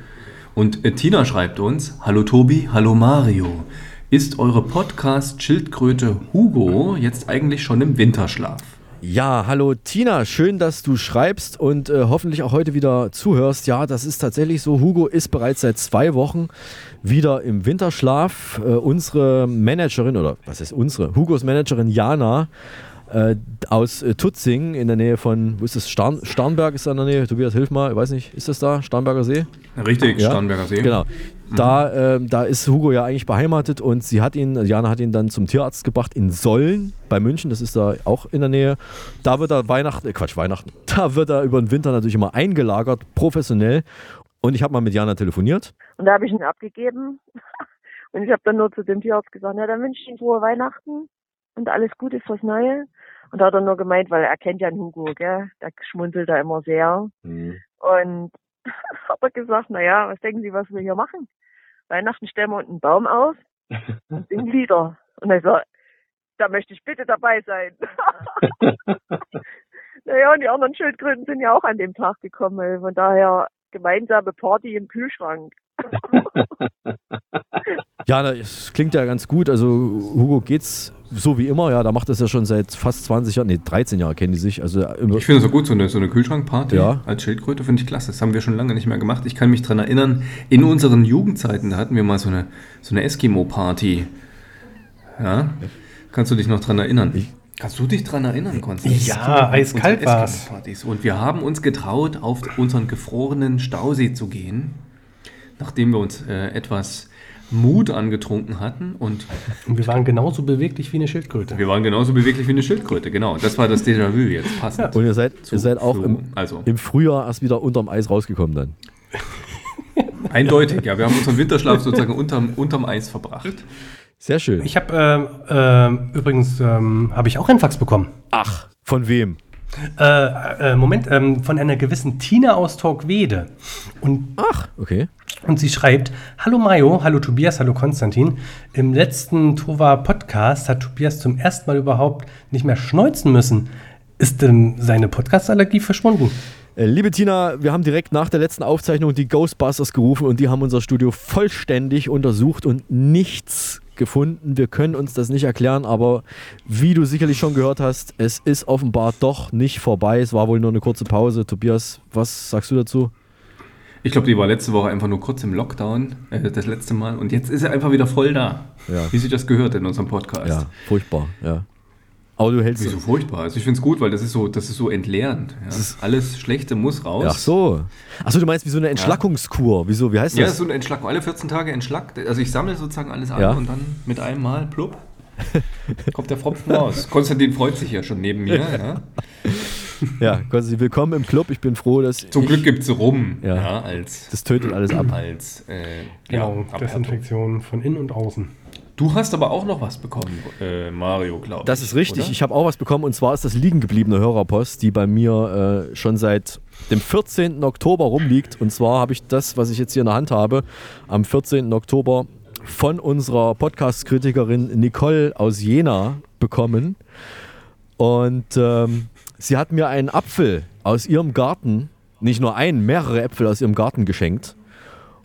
Und äh, Tina schreibt uns: Hallo Tobi, hallo Mario. Ist eure Podcast-Schildkröte Hugo jetzt eigentlich schon im Winterschlaf? Ja, hallo Tina, schön, dass du schreibst und äh, hoffentlich auch heute wieder zuhörst. Ja, das ist tatsächlich so. Hugo ist bereits seit zwei Wochen wieder im Winterschlaf. Äh, unsere Managerin, oder was ist unsere? Hugos Managerin Jana äh, aus äh, Tutzing in der Nähe von, wo ist das? Starn, Starnberg ist da in der Nähe. Tobias, hilf mal, ich weiß nicht, ist das da? Starnberger See? Richtig, ja? Starnberger See. Genau Da, ähm, da ist Hugo ja eigentlich beheimatet und sie hat ihn, Jana hat ihn dann zum Tierarzt gebracht in Sollen bei München, das ist da auch in der Nähe. Da wird er Weihnachten, äh Quatsch, Weihnachten, <laughs> da wird er über den Winter natürlich immer eingelagert, professionell. Und ich habe mal mit Jana telefoniert. Und da habe ich ihn abgegeben. <laughs> Und ich habe dann nur zu dem Tierarzt gesagt, ja, dann wünsche ich ihm frohe Weihnachten und alles Gute fürs Neue. Und da hat er nur gemeint, weil er kennt ja einen Hugo, gell? Der schmunzelt da immer sehr. Und <laughs> er gesagt, na ja, was denken Sie, was wir hier machen? Weihnachten stellen wir einen Baum auf und singen Lieder. Und er sagt, da möchte ich bitte dabei sein. <laughs> naja, und die anderen Schildkröten sind ja auch an dem Tag gekommen. Von daher gemeinsame Party im Kühlschrank. <laughs> Ja, das klingt ja ganz gut. Also Hugo geht's so wie immer, ja, da macht das ja schon seit fast 20 Jahren, nee, 13 Jahre kennen die sich. Also Ich finde es so gut, so eine, so eine Kühlschrankparty Ja. als Schildkröte finde ich klasse. Das haben wir schon lange nicht mehr gemacht. Ich kann mich daran erinnern, in unseren Jugendzeiten, da hatten wir mal so eine, so eine Eskimo-Party. Ja? Kannst du dich noch dran erinnern? Kannst du dich dran erinnern, Konstantin? Ja, eiskalt. Eskimo-Partys. Und wir haben uns getraut, auf unseren gefrorenen Stausee zu gehen, nachdem wir uns äh, etwas Mut angetrunken hatten und Und wir waren genauso beweglich wie eine Schildkröte. wir waren genauso beweglich wie eine Schildkröte, genau. Das war das Déjà-vu jetzt passend. Und ihr seid, zu ihr seid auch Flo. im, also im Frühjahr erst wieder unterm Eis rausgekommen dann. <laughs> eindeutig, ja. Wir haben unseren Winterschlaf sozusagen unterm, unterm Eis verbracht. Sehr schön. Ich habe ähm, ähm, übrigens ähm, habe ich auch ein Fax bekommen. Ach, von wem? Äh, äh, Moment, ähm, von einer gewissen Tina aus Torquede. Und, Ach, okay. Und sie schreibt: Hallo Mayo, hallo Tobias, hallo Konstantin. Im letzten Tova Podcast hat Tobias zum ersten Mal überhaupt nicht mehr schneuzen müssen. Ist denn seine Podcast-Allergie verschwunden? Äh, Liebe Tina, wir haben direkt nach der letzten Aufzeichnung die Ghostbusters gerufen und die haben unser Studio vollständig untersucht und nichts gefunden. Wir können uns das nicht erklären, aber wie du sicherlich schon gehört hast, es ist offenbar doch nicht vorbei. Es war wohl nur eine kurze Pause. Tobias, was sagst du dazu? Ich glaube, die war letzte Woche einfach nur kurz im Lockdown, äh, das letzte Mal. Und jetzt ist er einfach wieder voll da. Ja. Wie sich das gehört in unserem Podcast. Ja, furchtbar, ja. Aber du hältst Wieso furchtbar? Also ich finde es gut, weil das ist so, das ist so entleerend. Ja. Alles Schlechte muss raus. Ach so. Achso, du meinst wie so eine Entschlackungskur. Wieso, wie heißt Ja, das? so eine Entschlackung. Alle 14 Tage entschlackt. Also ich sammle sozusagen alles an Ja. und dann mit einem Mal, plupp, kommt der Pfropfen raus. <laughs> Konstantin freut sich ja schon neben mir. Ja. Ja, Konstantin, willkommen im Club. Ich bin froh, dass. Zum ich, Glück gibt es Rum. Ja. Ja, als, Das tötet alles ab. als äh, Genau, ja, Abhärtung. Desinfektion von innen und außen. Du hast aber auch noch was bekommen, äh, Mario, glaube ich. Das ist richtig. oder? Ich habe auch was bekommen und zwar ist das liegen gebliebene Hörerpost, die bei mir äh, schon seit dem 14. Oktober rumliegt. Und zwar habe ich das, was ich jetzt hier in der Hand habe, am 14. Oktober von unserer Podcast-Kritikerin Nicole aus Jena bekommen. Und ähm, sie hat mir einen Apfel aus ihrem Garten, nicht nur einen, mehrere Äpfel aus ihrem Garten geschenkt.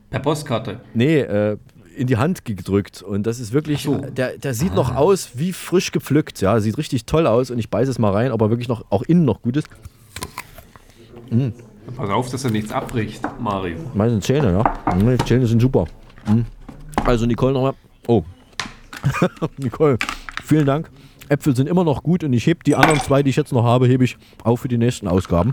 Per Postkarte. Nee, äh, in die Hand gedrückt. Und das ist wirklich, der, der sieht noch Ah. aus wie frisch gepflückt. Ja, sieht richtig toll aus und ich beiße es mal rein, ob er wirklich noch auch innen noch gut ist. Mm. Pass auf, dass er nichts abbricht, Mario. Meine Zähne, ja. Die Zähne sind super. Mm. Also Nicole nochmal. Oh. <laughs> Nicole, vielen Dank. Äpfel sind immer noch gut und ich hebe die anderen zwei, die ich jetzt noch habe, hebe ich auf für die nächsten Ausgaben.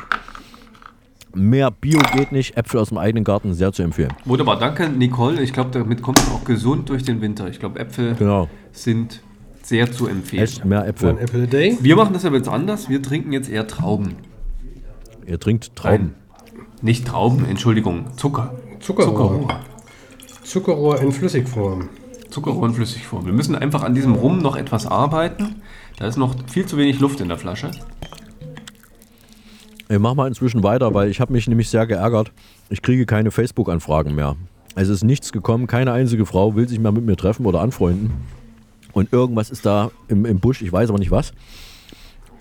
Mehr Bio geht nicht. Äpfel aus dem eigenen Garten sehr zu empfehlen. Wunderbar, danke Nicole. Ich glaube, damit kommt man auch gesund durch den Winter. Ich glaube, Äpfel Genau. sind sehr zu empfehlen. Esst mehr Äpfel. One apple a day. Wir machen das aber jetzt anders. Wir trinken jetzt eher Trauben. Ihr trinkt Trauben. Nicht Trauben, Entschuldigung, Zucker. Zuckerrohr. Zuckerrohr in Flüssigform. Zuckerrohr in Flüssigform. Wir müssen einfach an diesem Rum noch etwas arbeiten. Da ist noch viel zu wenig Luft in der Flasche. Ich mach mal inzwischen weiter, weil ich habe mich nämlich sehr geärgert. Ich kriege keine Facebook-Anfragen mehr. Es ist nichts gekommen, keine einzige Frau will sich mehr mit mir treffen oder anfreunden. Und irgendwas ist da im, im Busch, ich weiß aber nicht was.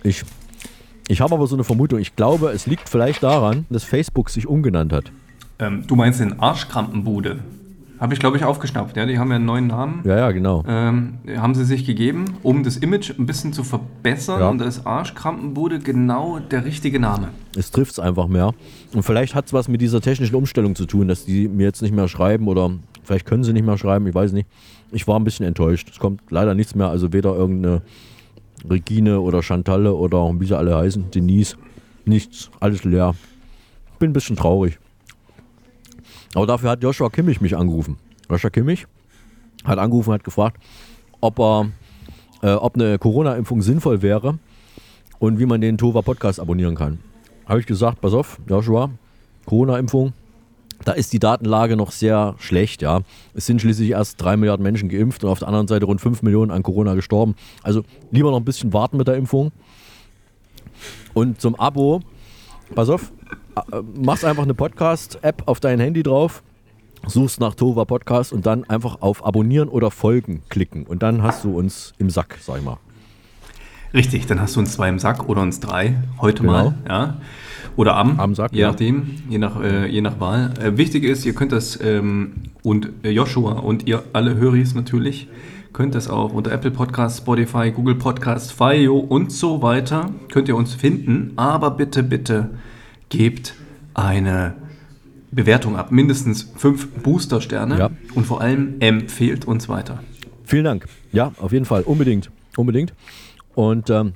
Ich, ich habe aber so eine Vermutung. Ich glaube, es liegt vielleicht daran, dass Facebook sich umgenannt hat. Ähm, du meinst den Arschkrampenbude. Habe ich, glaube ich, aufgeschnappt. Ja, die haben ja einen neuen Namen. Ja, ja, genau. Ähm, haben sie sich gegeben, um das Image ein bisschen zu verbessern. Ja. Und da ist Arschkrampenbude genau der richtige Name. Es trifft es einfach mehr. Und vielleicht hat es was mit dieser technischen Umstellung zu tun, dass die mir jetzt nicht mehr schreiben oder vielleicht können sie nicht mehr schreiben, ich weiß nicht. Ich war ein bisschen enttäuscht. Es kommt leider nichts mehr, also weder irgendeine Regine oder Chantalle oder wie sie alle heißen, Denise, nichts, alles leer. Bin ein bisschen traurig. Aber dafür hat Joshua Kimmich mich angerufen. Sascha Kimmich, hat angerufen, hat gefragt, ob, er, äh, ob eine Corona-Impfung sinnvoll wäre und wie man den Tova Podcast abonnieren kann. Habe ich gesagt, pass auf, Joshua, Corona-Impfung, da ist die Datenlage noch sehr schlecht, ja. Es sind schließlich erst drei Milliarden Menschen geimpft und auf der anderen Seite rund fünf Millionen an Corona gestorben. Also lieber noch ein bisschen warten mit der Impfung. Und zum Abo, pass auf, machst einfach eine Podcast-App auf dein Handy drauf, suchst nach Tova Podcast und dann einfach auf Abonnieren oder Folgen klicken. Und dann hast du uns im Sack, sag ich mal. Richtig, dann hast du uns zwei im Sack oder uns drei heute Genau. mal. Ja. Oder am, Am Sack, je nachdem, je nach, äh, je nach Wahl. Äh, wichtig ist, ihr könnt das ähm, und äh, Joshua und ihr alle Höris natürlich könnt das auch unter Apple Podcast, Spotify, Google Podcast, Fio und so weiter könnt ihr uns finden. Aber bitte, bitte gebt eine Bewertung ab, mindestens fünf Booster-Sterne Ja. und vor allem empfehlt uns weiter. Vielen Dank. Ja, auf jeden Fall. Unbedingt. Unbedingt. Und ähm,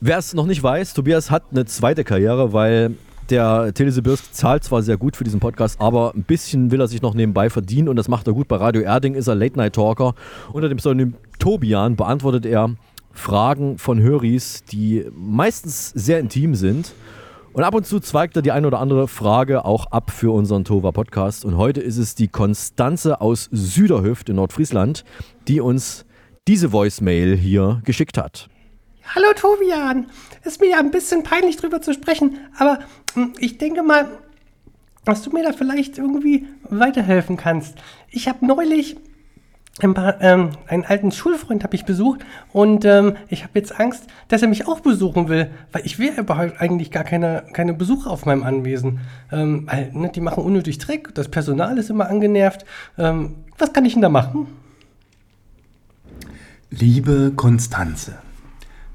wer es noch nicht weiß, Tobias hat eine zweite Karriere, weil der Telesibirsk zahlt zwar sehr gut für diesen Podcast, aber ein bisschen will er sich noch nebenbei verdienen und das macht er gut. Bei Radio Erding ist er Late-Night-Talker. Unter dem Pseudonym Tobian beantwortet er Fragen von Höris, die meistens sehr intim sind. Und ab und zu zweigt er die ein oder andere Frage auch ab für unseren Tova Podcast. Und heute ist es die Konstanze aus Süderhöft in Nordfriesland, die uns diese Voicemail hier geschickt hat. Hallo Tobian, ist mir ja ein bisschen peinlich drüber zu sprechen, aber hm, ich denke mal, dass du mir da vielleicht irgendwie weiterhelfen kannst. Ich habe neulich ein paar, ähm, einen alten Schulfreund habe ich besucht und ähm, ich habe jetzt Angst, dass er mich auch besuchen will, weil ich will überhaupt eigentlich gar keine, keine Besucher auf meinem Anwesen. Ähm, weil, ne, die machen unnötig Dreck, das Personal ist immer angenervt. Ähm, was kann ich denn da machen? Liebe Konstanze,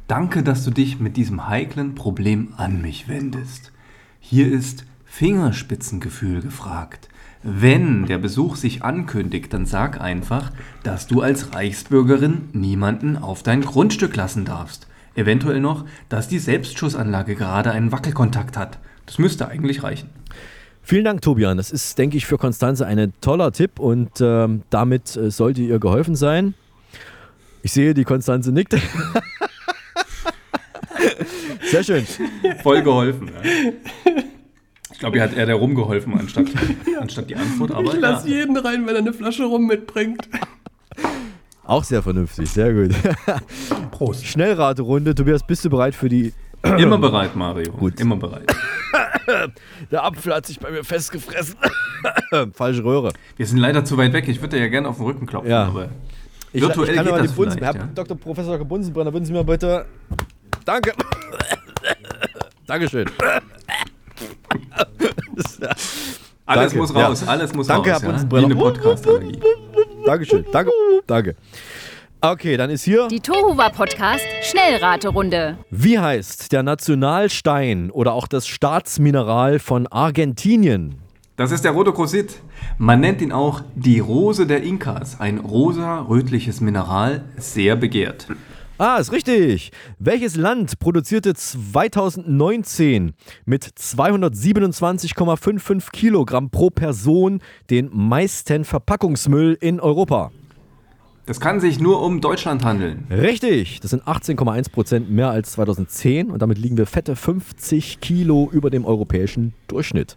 danke, dass du dich mit diesem heiklen Problem an mich wendest. Hier ist Fingerspitzengefühl gefragt. Wenn der Besuch sich ankündigt, dann sag einfach, dass du als Reichsbürgerin niemanden auf dein Grundstück lassen darfst. Eventuell noch, dass die Selbstschussanlage gerade einen Wackelkontakt hat. Das müsste eigentlich reichen. Vielen Dank, Tobian. Das ist, denke ich, für Konstanze ein toller Tipp und ähm, damit äh, sollte ihr geholfen sein. Ich sehe, die Konstanze nickt. <laughs> Sehr schön. Voll geholfen. Ja. Ich glaube, hier hat er der rumgeholfen anstatt, <laughs> anstatt die Antwort. Aber ich lasse ja. jeden rein, wenn er eine Flasche rum mitbringt. Auch sehr vernünftig, sehr gut. Prost. Schnellraterunde. Tobias, bist du bereit für die. <clears throat> Immer bereit, Mario. Gut. Immer bereit. <laughs> Der Apfel hat sich bei mir festgefressen. <clears throat> Falsche Röhre. Wir sind leider zu weit weg. Ich würde dir ja gerne auf den Rücken klopfen, Ja. aber Ich, virtuell ich kann geht aber die das Bunsen. vielleicht, Herr ja. Dr. Professor Dr. Bunsenbrenner, würden Sie mir bitte. Danke. <clears throat> Dankeschön. Alles Danke, muss raus, ja. alles muss Danke, raus. Herr ja? Wie Bunsenbrenner. eine Podcast-Allergie. Dankeschön. Danke. Danke. Okay, dann ist hier. Die Tohuwa Podcast Schnellraterunde. Wie heißt der Nationalstein oder auch das Staatsmineral von Argentinien? Das ist der Rhodocrosit. Man nennt ihn auch die Rose der Inkas. Ein rosa-rötliches Mineral, sehr begehrt. Ah, ist richtig. Welches Land produzierte 2019 mit 227,55 Kilogramm pro Person den meisten Verpackungsmüll in Europa? Das kann sich nur um Deutschland handeln. Richtig, das sind 18,1 Prozent mehr als 2010 und damit liegen wir fette 50 Kilo über dem europäischen Durchschnitt.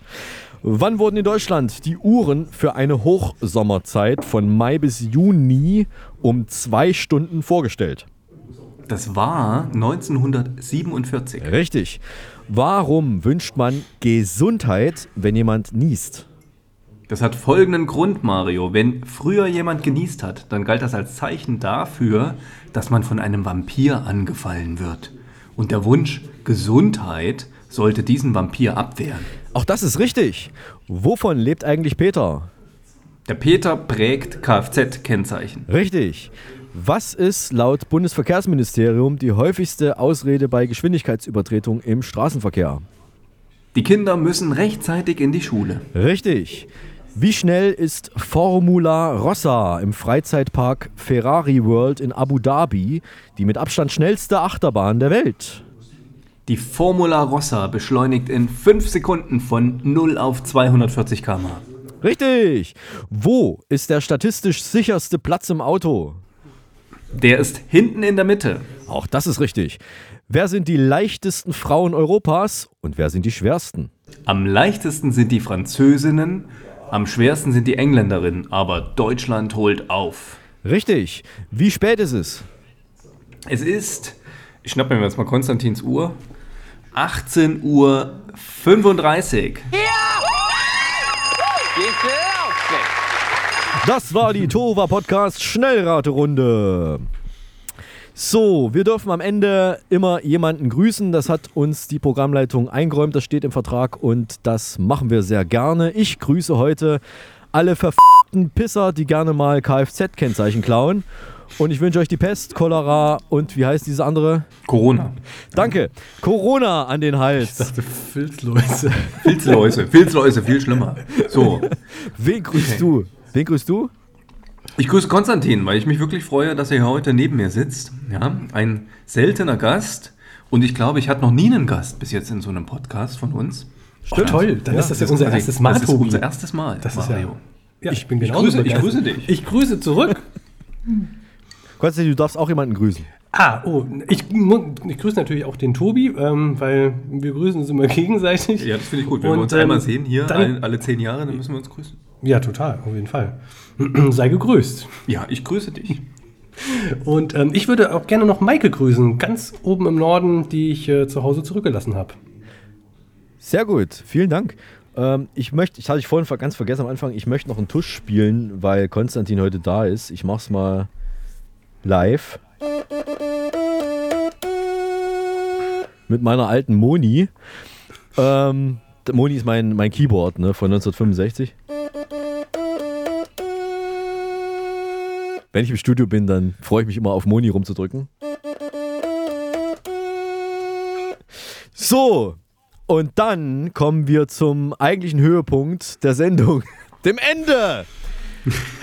Wann wurden in Deutschland die Uhren für eine Hochsommerzeit von Mai bis Juni um zwei Stunden vorgestellt? Das war 1947. Richtig. Warum wünscht man Gesundheit, wenn jemand niest? Das hat folgenden Grund, Mario. Wenn früher jemand genießt hat, dann galt das als Zeichen dafür, dass man von einem Vampir angefallen wird. Und der Wunsch Gesundheit sollte diesen Vampir abwehren. Auch das ist richtig. Wovon lebt eigentlich Peter? Der Peter prägt Kfz-Kennzeichen. Richtig. Was ist laut Bundesverkehrsministerium die häufigste Ausrede bei Geschwindigkeitsübertretung im Straßenverkehr? Die Kinder müssen rechtzeitig in die Schule. Richtig. Wie schnell ist Formula Rossa im Freizeitpark Ferrari World in Abu Dhabi die mit Abstand schnellste Achterbahn der Welt? Die Formula Rossa beschleunigt in 5 Sekunden von 0 auf 240 km/h. Richtig. Wo ist der statistisch sicherste Platz im Auto? Der ist hinten in der Mitte. Auch das ist richtig. Wer sind die leichtesten Frauen Europas und wer sind die schwersten? Am leichtesten sind die Französinnen, am schwersten sind die Engländerinnen, aber Deutschland holt auf. Richtig. Wie spät ist es? Es ist, ich schnappe mir jetzt mal Konstantins Uhr, 18 Uhr 35. Das war die Tova Podcast Schnellraterunde. So, wir dürfen am Ende immer jemanden grüßen. Das hat uns die Programmleitung eingeräumt. Das steht im Vertrag und das machen wir sehr gerne. Ich grüße heute alle verfickten Pisser, die gerne mal Kfz-Kennzeichen klauen. Und ich wünsche euch die Pest, Cholera und wie heißt diese andere? Corona. Danke. Corona an den Hals. Ich dachte Filzläuse. Filzläuse. Filzläuse, viel schlimmer. So. Wen grüßt du? Wen grüßt du? Ich grüße Konstantin, weil ich mich wirklich freue, dass er hier heute neben mir sitzt. Ja, ein seltener Gast. Und ich glaube, ich hatte noch nie einen Gast bis jetzt in so einem Podcast von uns. Stimmt. Oh, toll, dann ist das ja unser erstes Mal, Das ist unser erstes Mal, Das ist Mario. ja. Ja, ich bin Ich grüße- ich begeistert. grüße dich. Ich grüße zurück. <laughs> Konstantin, du darfst auch jemanden grüßen. Ah, oh, ich, ich grüße natürlich auch den Tobi, ähm, weil wir grüßen uns immer <laughs> gegenseitig. Ja, das finde ich gut. Wenn wir Und, uns einmal ähm, sehen hier, dann- alle zehn Jahre, dann müssen wir uns grüßen. Ja, total, auf jeden Fall. <clears throat> Sei gegrüßt. Ja, ich grüße dich. Und ähm, ich würde auch gerne noch Maike grüßen, ganz oben im Norden, die ich äh, zu Hause zurückgelassen habe. Sehr gut, vielen Dank. Ähm, ich möchte, ich hatte ich vorhin ganz vergessen am Anfang, ich möchte noch einen Tusch spielen, weil Konstantin heute da ist. Ich mach's mal live. Mit meiner alten Moni. Ähm, Moni ist mein, mein Keyboard ne, von 1965. Wenn ich im Studio bin, dann freue ich mich immer auf Moni rumzudrücken. So, und dann kommen wir zum eigentlichen Höhepunkt der Sendung, <laughs> dem Ende.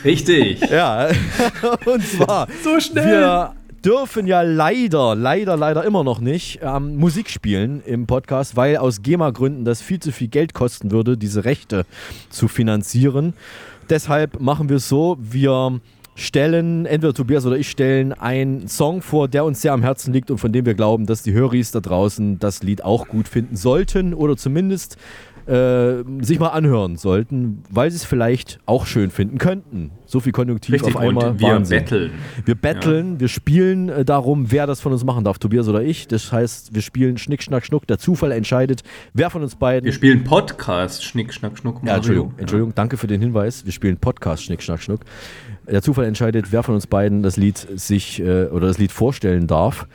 Richtig. <laughs> Ja, <laughs> und zwar, So schnell. wir dürfen ja leider, leider, leider immer noch nicht ähm, Musik spielen im Podcast, weil aus GEMA-Gründen das viel zu viel Geld kosten würde, diese Rechte zu finanzieren. Deshalb machen wir es so, wir stellen, entweder Tobias oder ich stellen einen Song vor, der uns sehr am Herzen liegt und von dem wir glauben, dass die Höris da draußen das Lied auch gut finden sollten oder zumindest äh, sich mal anhören sollten, weil sie es vielleicht auch schön finden könnten. So viel Konjunktiv Richtig, auf einmal. und wir Wahnsinn. betteln. Wir betteln, wir spielen äh, darum, wer das von uns machen darf, Tobias oder ich. Das heißt, wir spielen Schnick, Schnack, Schnuck. Der Zufall entscheidet, wer von uns beiden. Wir spielen Podcast, Schnick, Schnack, Schnuck, Ja, Mario. Entschuldigung, Entschuldigung, danke für den Hinweis. Wir spielen Podcast Schnick, Schnack, Schnuck. Der Zufall entscheidet, wer von uns beiden das Lied sich äh, oder das Lied vorstellen darf.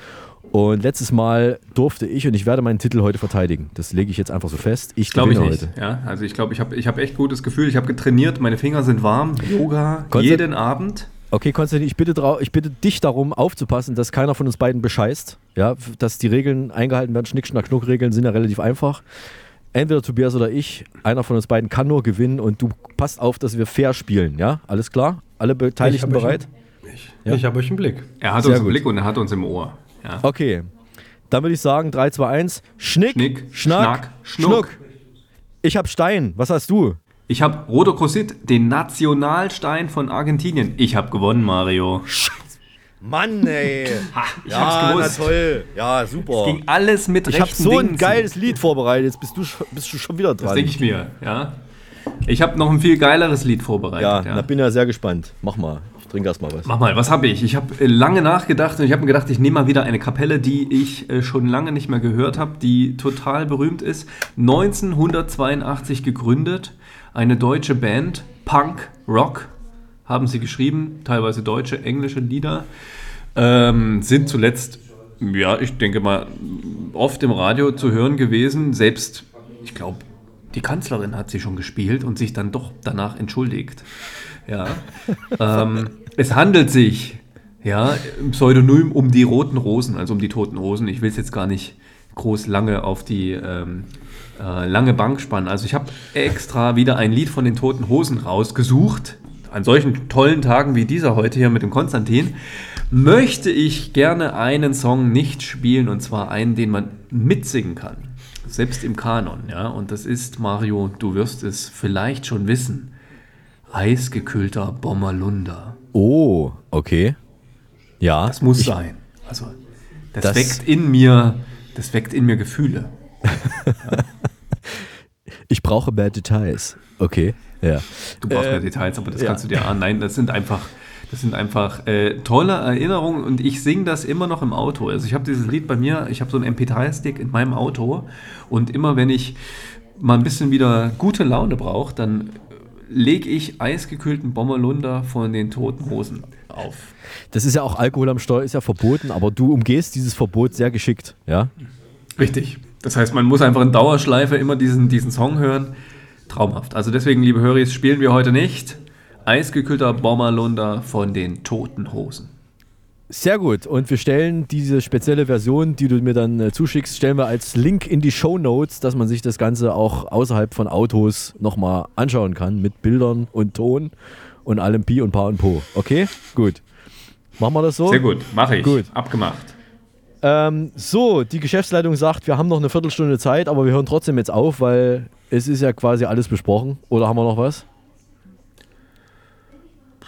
Und letztes Mal durfte ich und ich werde meinen Titel heute verteidigen. Das lege ich jetzt einfach so fest. Ich Glaube ich nicht. heute. Ja, also ich glaube, ich habe ich hab echt gutes Gefühl. Ich habe getrainiert, meine Finger sind warm. Yoga Konzert- jeden Abend. Okay, Konstantin, ich bitte, ich bitte dich darum aufzupassen, dass keiner von uns beiden bescheißt. Ja, dass die Regeln eingehalten werden. Schnick, Schnack, Schnuck Regeln sind ja relativ einfach. Entweder Tobias oder ich, einer von uns beiden kann nur gewinnen und du passt auf, dass wir fair spielen. Ja, alles klar? Alle Beteiligten Ich hab euch bereit? Ich, Ja. ich habe euch im Blick. Er hat Sehr uns im gut. Blick und er hat uns im Ohr. Ja. Okay. Dann würde ich sagen 3, 2, 1. Schnick, Schnick, Schnack, Schnack, Schnuck. Schnuck. Ich habe Stein. Was hast du? Ich habe Rodo Cruzit, den Nationalstein von Argentinien. Ich habe gewonnen, Mario. Mann, ey. <laughs> ich ja, hab's gewusst. na toll. Ja, super. Es ging alles mit ich habe so ein geiles Lied vorbereitet. Jetzt bist du, bist du schon wieder dran. Das denke ich mir, ja. Ich habe noch ein viel geileres Lied vorbereitet. Ja, ja. da bin ja sehr gespannt. Mach mal. Ich trinke erst mal was. Mach mal, was habe ich? Ich habe äh, lange nachgedacht und ich habe mir gedacht, ich nehme mal wieder eine Kapelle, die ich äh, schon lange nicht mehr gehört habe, die total berühmt ist. 1982 gegründet, eine deutsche Band, Punk, Rock, haben sie geschrieben, teilweise deutsche, englische Lieder, ähm, sind zuletzt, ja, ich denke mal, oft im Radio zu hören gewesen. Selbst, ich glaube, die Kanzlerin hat sie schon gespielt und sich dann doch danach entschuldigt. Ja. <laughs> ähm, es handelt sich, ja, im Pseudonym um die Roten Rosen, also um die Toten Rosen. Ich will es jetzt gar nicht groß lange auf die ähm, äh, lange Bank spannen. Also ich habe extra wieder ein Lied von den Toten Hosen rausgesucht. An solchen tollen Tagen wie dieser heute hier mit dem Konstantin möchte ich gerne einen Song nicht spielen und zwar einen, den man mitsingen kann. Selbst im Kanon, ja. Und das ist, Mario, du wirst es vielleicht schon wissen. Eisgekühlter Bommerlunder. Oh, okay. Ja. Das muss ich, sein. Also, das, Das- weckt in mir, das weckt in mir Gefühle. <laughs> Ich brauche mehr Details. Okay, ja. Du brauchst Äh, mehr Details, aber das ja. kannst du dir ahnen. Nein, das sind einfach, das sind einfach äh, tolle Erinnerungen und ich singe das immer noch im Auto. Also ich habe dieses Lied bei mir, ich habe so einen MP3-Stick in meinem Auto und immer wenn ich mal ein bisschen wieder gute Laune brauche, dann lege ich eisgekühlten Bommerlunder von den Toten Hosen auf. Das ist ja auch Alkohol am Steuer, ist ja verboten, aber du umgehst dieses Verbot sehr geschickt, ja? Richtig. Das heißt, man muss einfach in Dauerschleife immer diesen, diesen Song hören. Traumhaft. Also deswegen, liebe Höris, spielen wir heute nicht eisgekühlter Bommerlunder von den Toten Hosen. Sehr gut. Und wir stellen diese spezielle Version, die du mir dann äh, zuschickst, stellen wir als Link in die Show Notes, dass man sich das Ganze auch außerhalb von Autos nochmal anschauen kann mit Bildern und Ton und allem Pi und Pa und Po. Okay? Gut. Machen wir das so? Sehr gut, mache ich. Gut. Abgemacht. Ähm, so, die Geschäftsleitung sagt, wir haben noch eine Viertelstunde Zeit, aber wir hören trotzdem jetzt auf, weil es ist ja quasi alles besprochen. Oder haben wir noch was?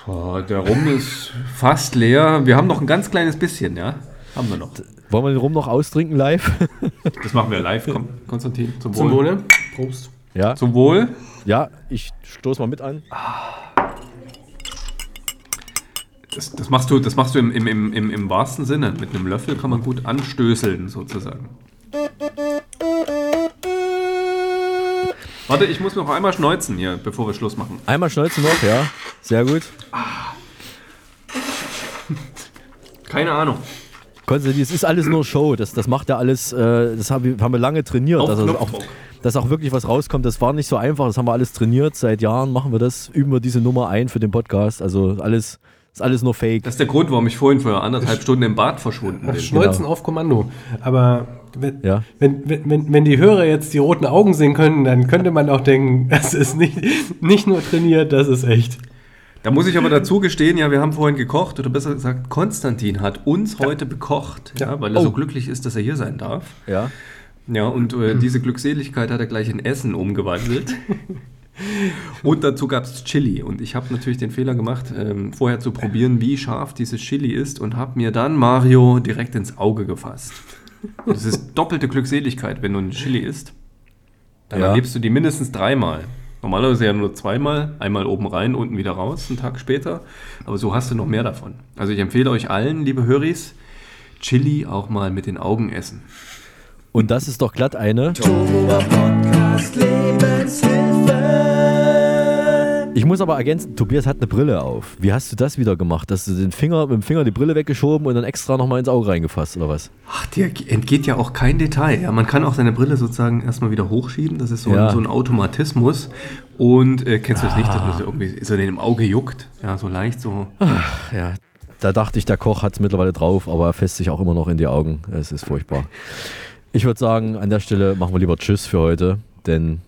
Boah, der Rum ist fast leer. Wir haben noch ein ganz kleines bisschen, ja? Haben wir noch. Wollen wir den Rum noch austrinken live? <laughs> Das machen wir live. Komm, Konstantin, zum Wohl. Zum Wohle. Prost. Ja. Zum Wohl. Ja, ich stoße mal mit an. Das, das machst du, das machst du im, im, im, im, im wahrsten Sinne. Mit einem Löffel kann man gut anstößeln, sozusagen. Warte, ich muss noch einmal schneuzen hier, bevor wir Schluss machen. Einmal schneuzen noch, ja. Sehr gut. Keine Ahnung. Konstantin, es ist alles nur Show. Das, das macht ja alles, äh, das haben wir, haben wir lange trainiert. Auf dass, also auch, dass auch wirklich was rauskommt, das war nicht so einfach. Das haben wir alles trainiert. Seit Jahren machen wir das, üben wir diese Nummer ein für den Podcast. Also alles, ist alles nur Fake. Das ist der Grund, warum ich vorhin für anderthalb Stunden im Bad verschwunden bin. Schneuzen auf Kommando. Aber wenn, Ja. wenn, wenn, wenn, wenn die Hörer jetzt die roten Augen sehen können, dann könnte man auch denken, <laughs> das ist nicht, nicht nur trainiert, das ist echt. Da muss ich aber dazu gestehen, ja, wir haben vorhin gekocht, oder besser gesagt, Konstantin hat uns heute bekocht, ja, weil er so Oh. glücklich ist, dass er hier sein darf. Ja. Ja, und äh, diese Glückseligkeit hat er gleich in Essen umgewandelt. <laughs> und dazu gab es Chili. Und ich habe natürlich den Fehler gemacht, ähm, vorher zu probieren, wie scharf dieses Chili ist und habe mir dann Mario direkt ins Auge gefasst. Das ist doppelte Glückseligkeit, wenn du ein Chili isst. Dann Ja. erlebst du die mindestens dreimal. Normalerweise ja nur zweimal, einmal oben rein, unten wieder raus, einen Tag später. Aber so hast du noch mehr davon. Also ich empfehle euch allen, liebe Höris, Chili auch mal mit den Augen essen. Und das ist doch glatt eine. Ich muss aber ergänzen, Tobias hat eine Brille auf. Wie hast du das wieder gemacht? Hast du den Finger, mit dem Finger die Brille weggeschoben und dann extra nochmal ins Auge reingefasst, oder was? Ach, dir entgeht ja auch kein Detail. Ja, man kann auch seine Brille sozusagen erstmal wieder hochschieben. Das ist so, Ja. ein, so ein Automatismus. Und äh, kennst du das nicht, dass man so irgendwie so in dem Auge juckt? Ja, so leicht so. Ach, ja. Da dachte ich, der Koch hat es mittlerweile drauf, aber er fässt sich auch immer noch in die Augen. Es ist furchtbar. Ich würde sagen, an der Stelle machen wir lieber Tschüss für heute, denn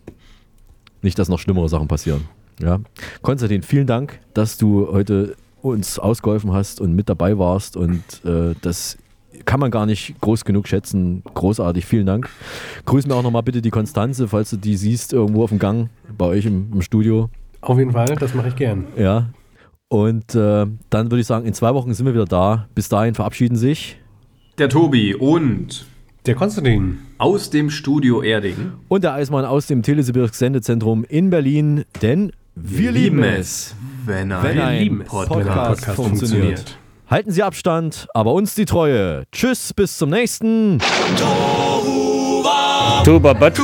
nicht, dass noch schlimmere Sachen passieren. Ja. Konstantin, vielen Dank, dass du heute uns ausgeholfen hast und mit dabei warst und äh, das kann man gar nicht groß genug schätzen. Großartig, vielen Dank. Grüß mir auch nochmal bitte die Konstanze, falls du die siehst irgendwo auf dem Gang bei euch im, im Studio. Auf jeden Fall, das mache ich gern. Ja. Und äh, dann würde ich sagen, in zwei Wochen sind wir wieder da. Bis dahin verabschieden sich Der Tobi und der Konstantin aus dem Studio Erding. und der Eismann aus dem Telesibirsk Sendezentrum in Berlin, denn wir, lieben es, wenn ein, wenn ein lieben Podcast, Podcast, funktioniert. funktioniert. Halten Sie Abstand, aber uns die Treue. Tschüss, bis zum nächsten. Tuba Bad. Tu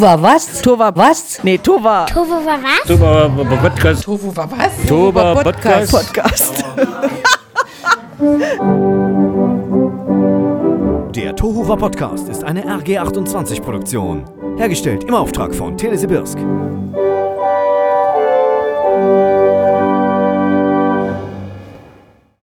war was? Tu war was? Nee, tu war. Tofu war was? Tuba Podcast. War was? Tuba Podcast. Podcast. <laughs> Der Tohuwa Podcast ist eine RG28 Produktion. Hergestellt im Auftrag von Telesibirsk.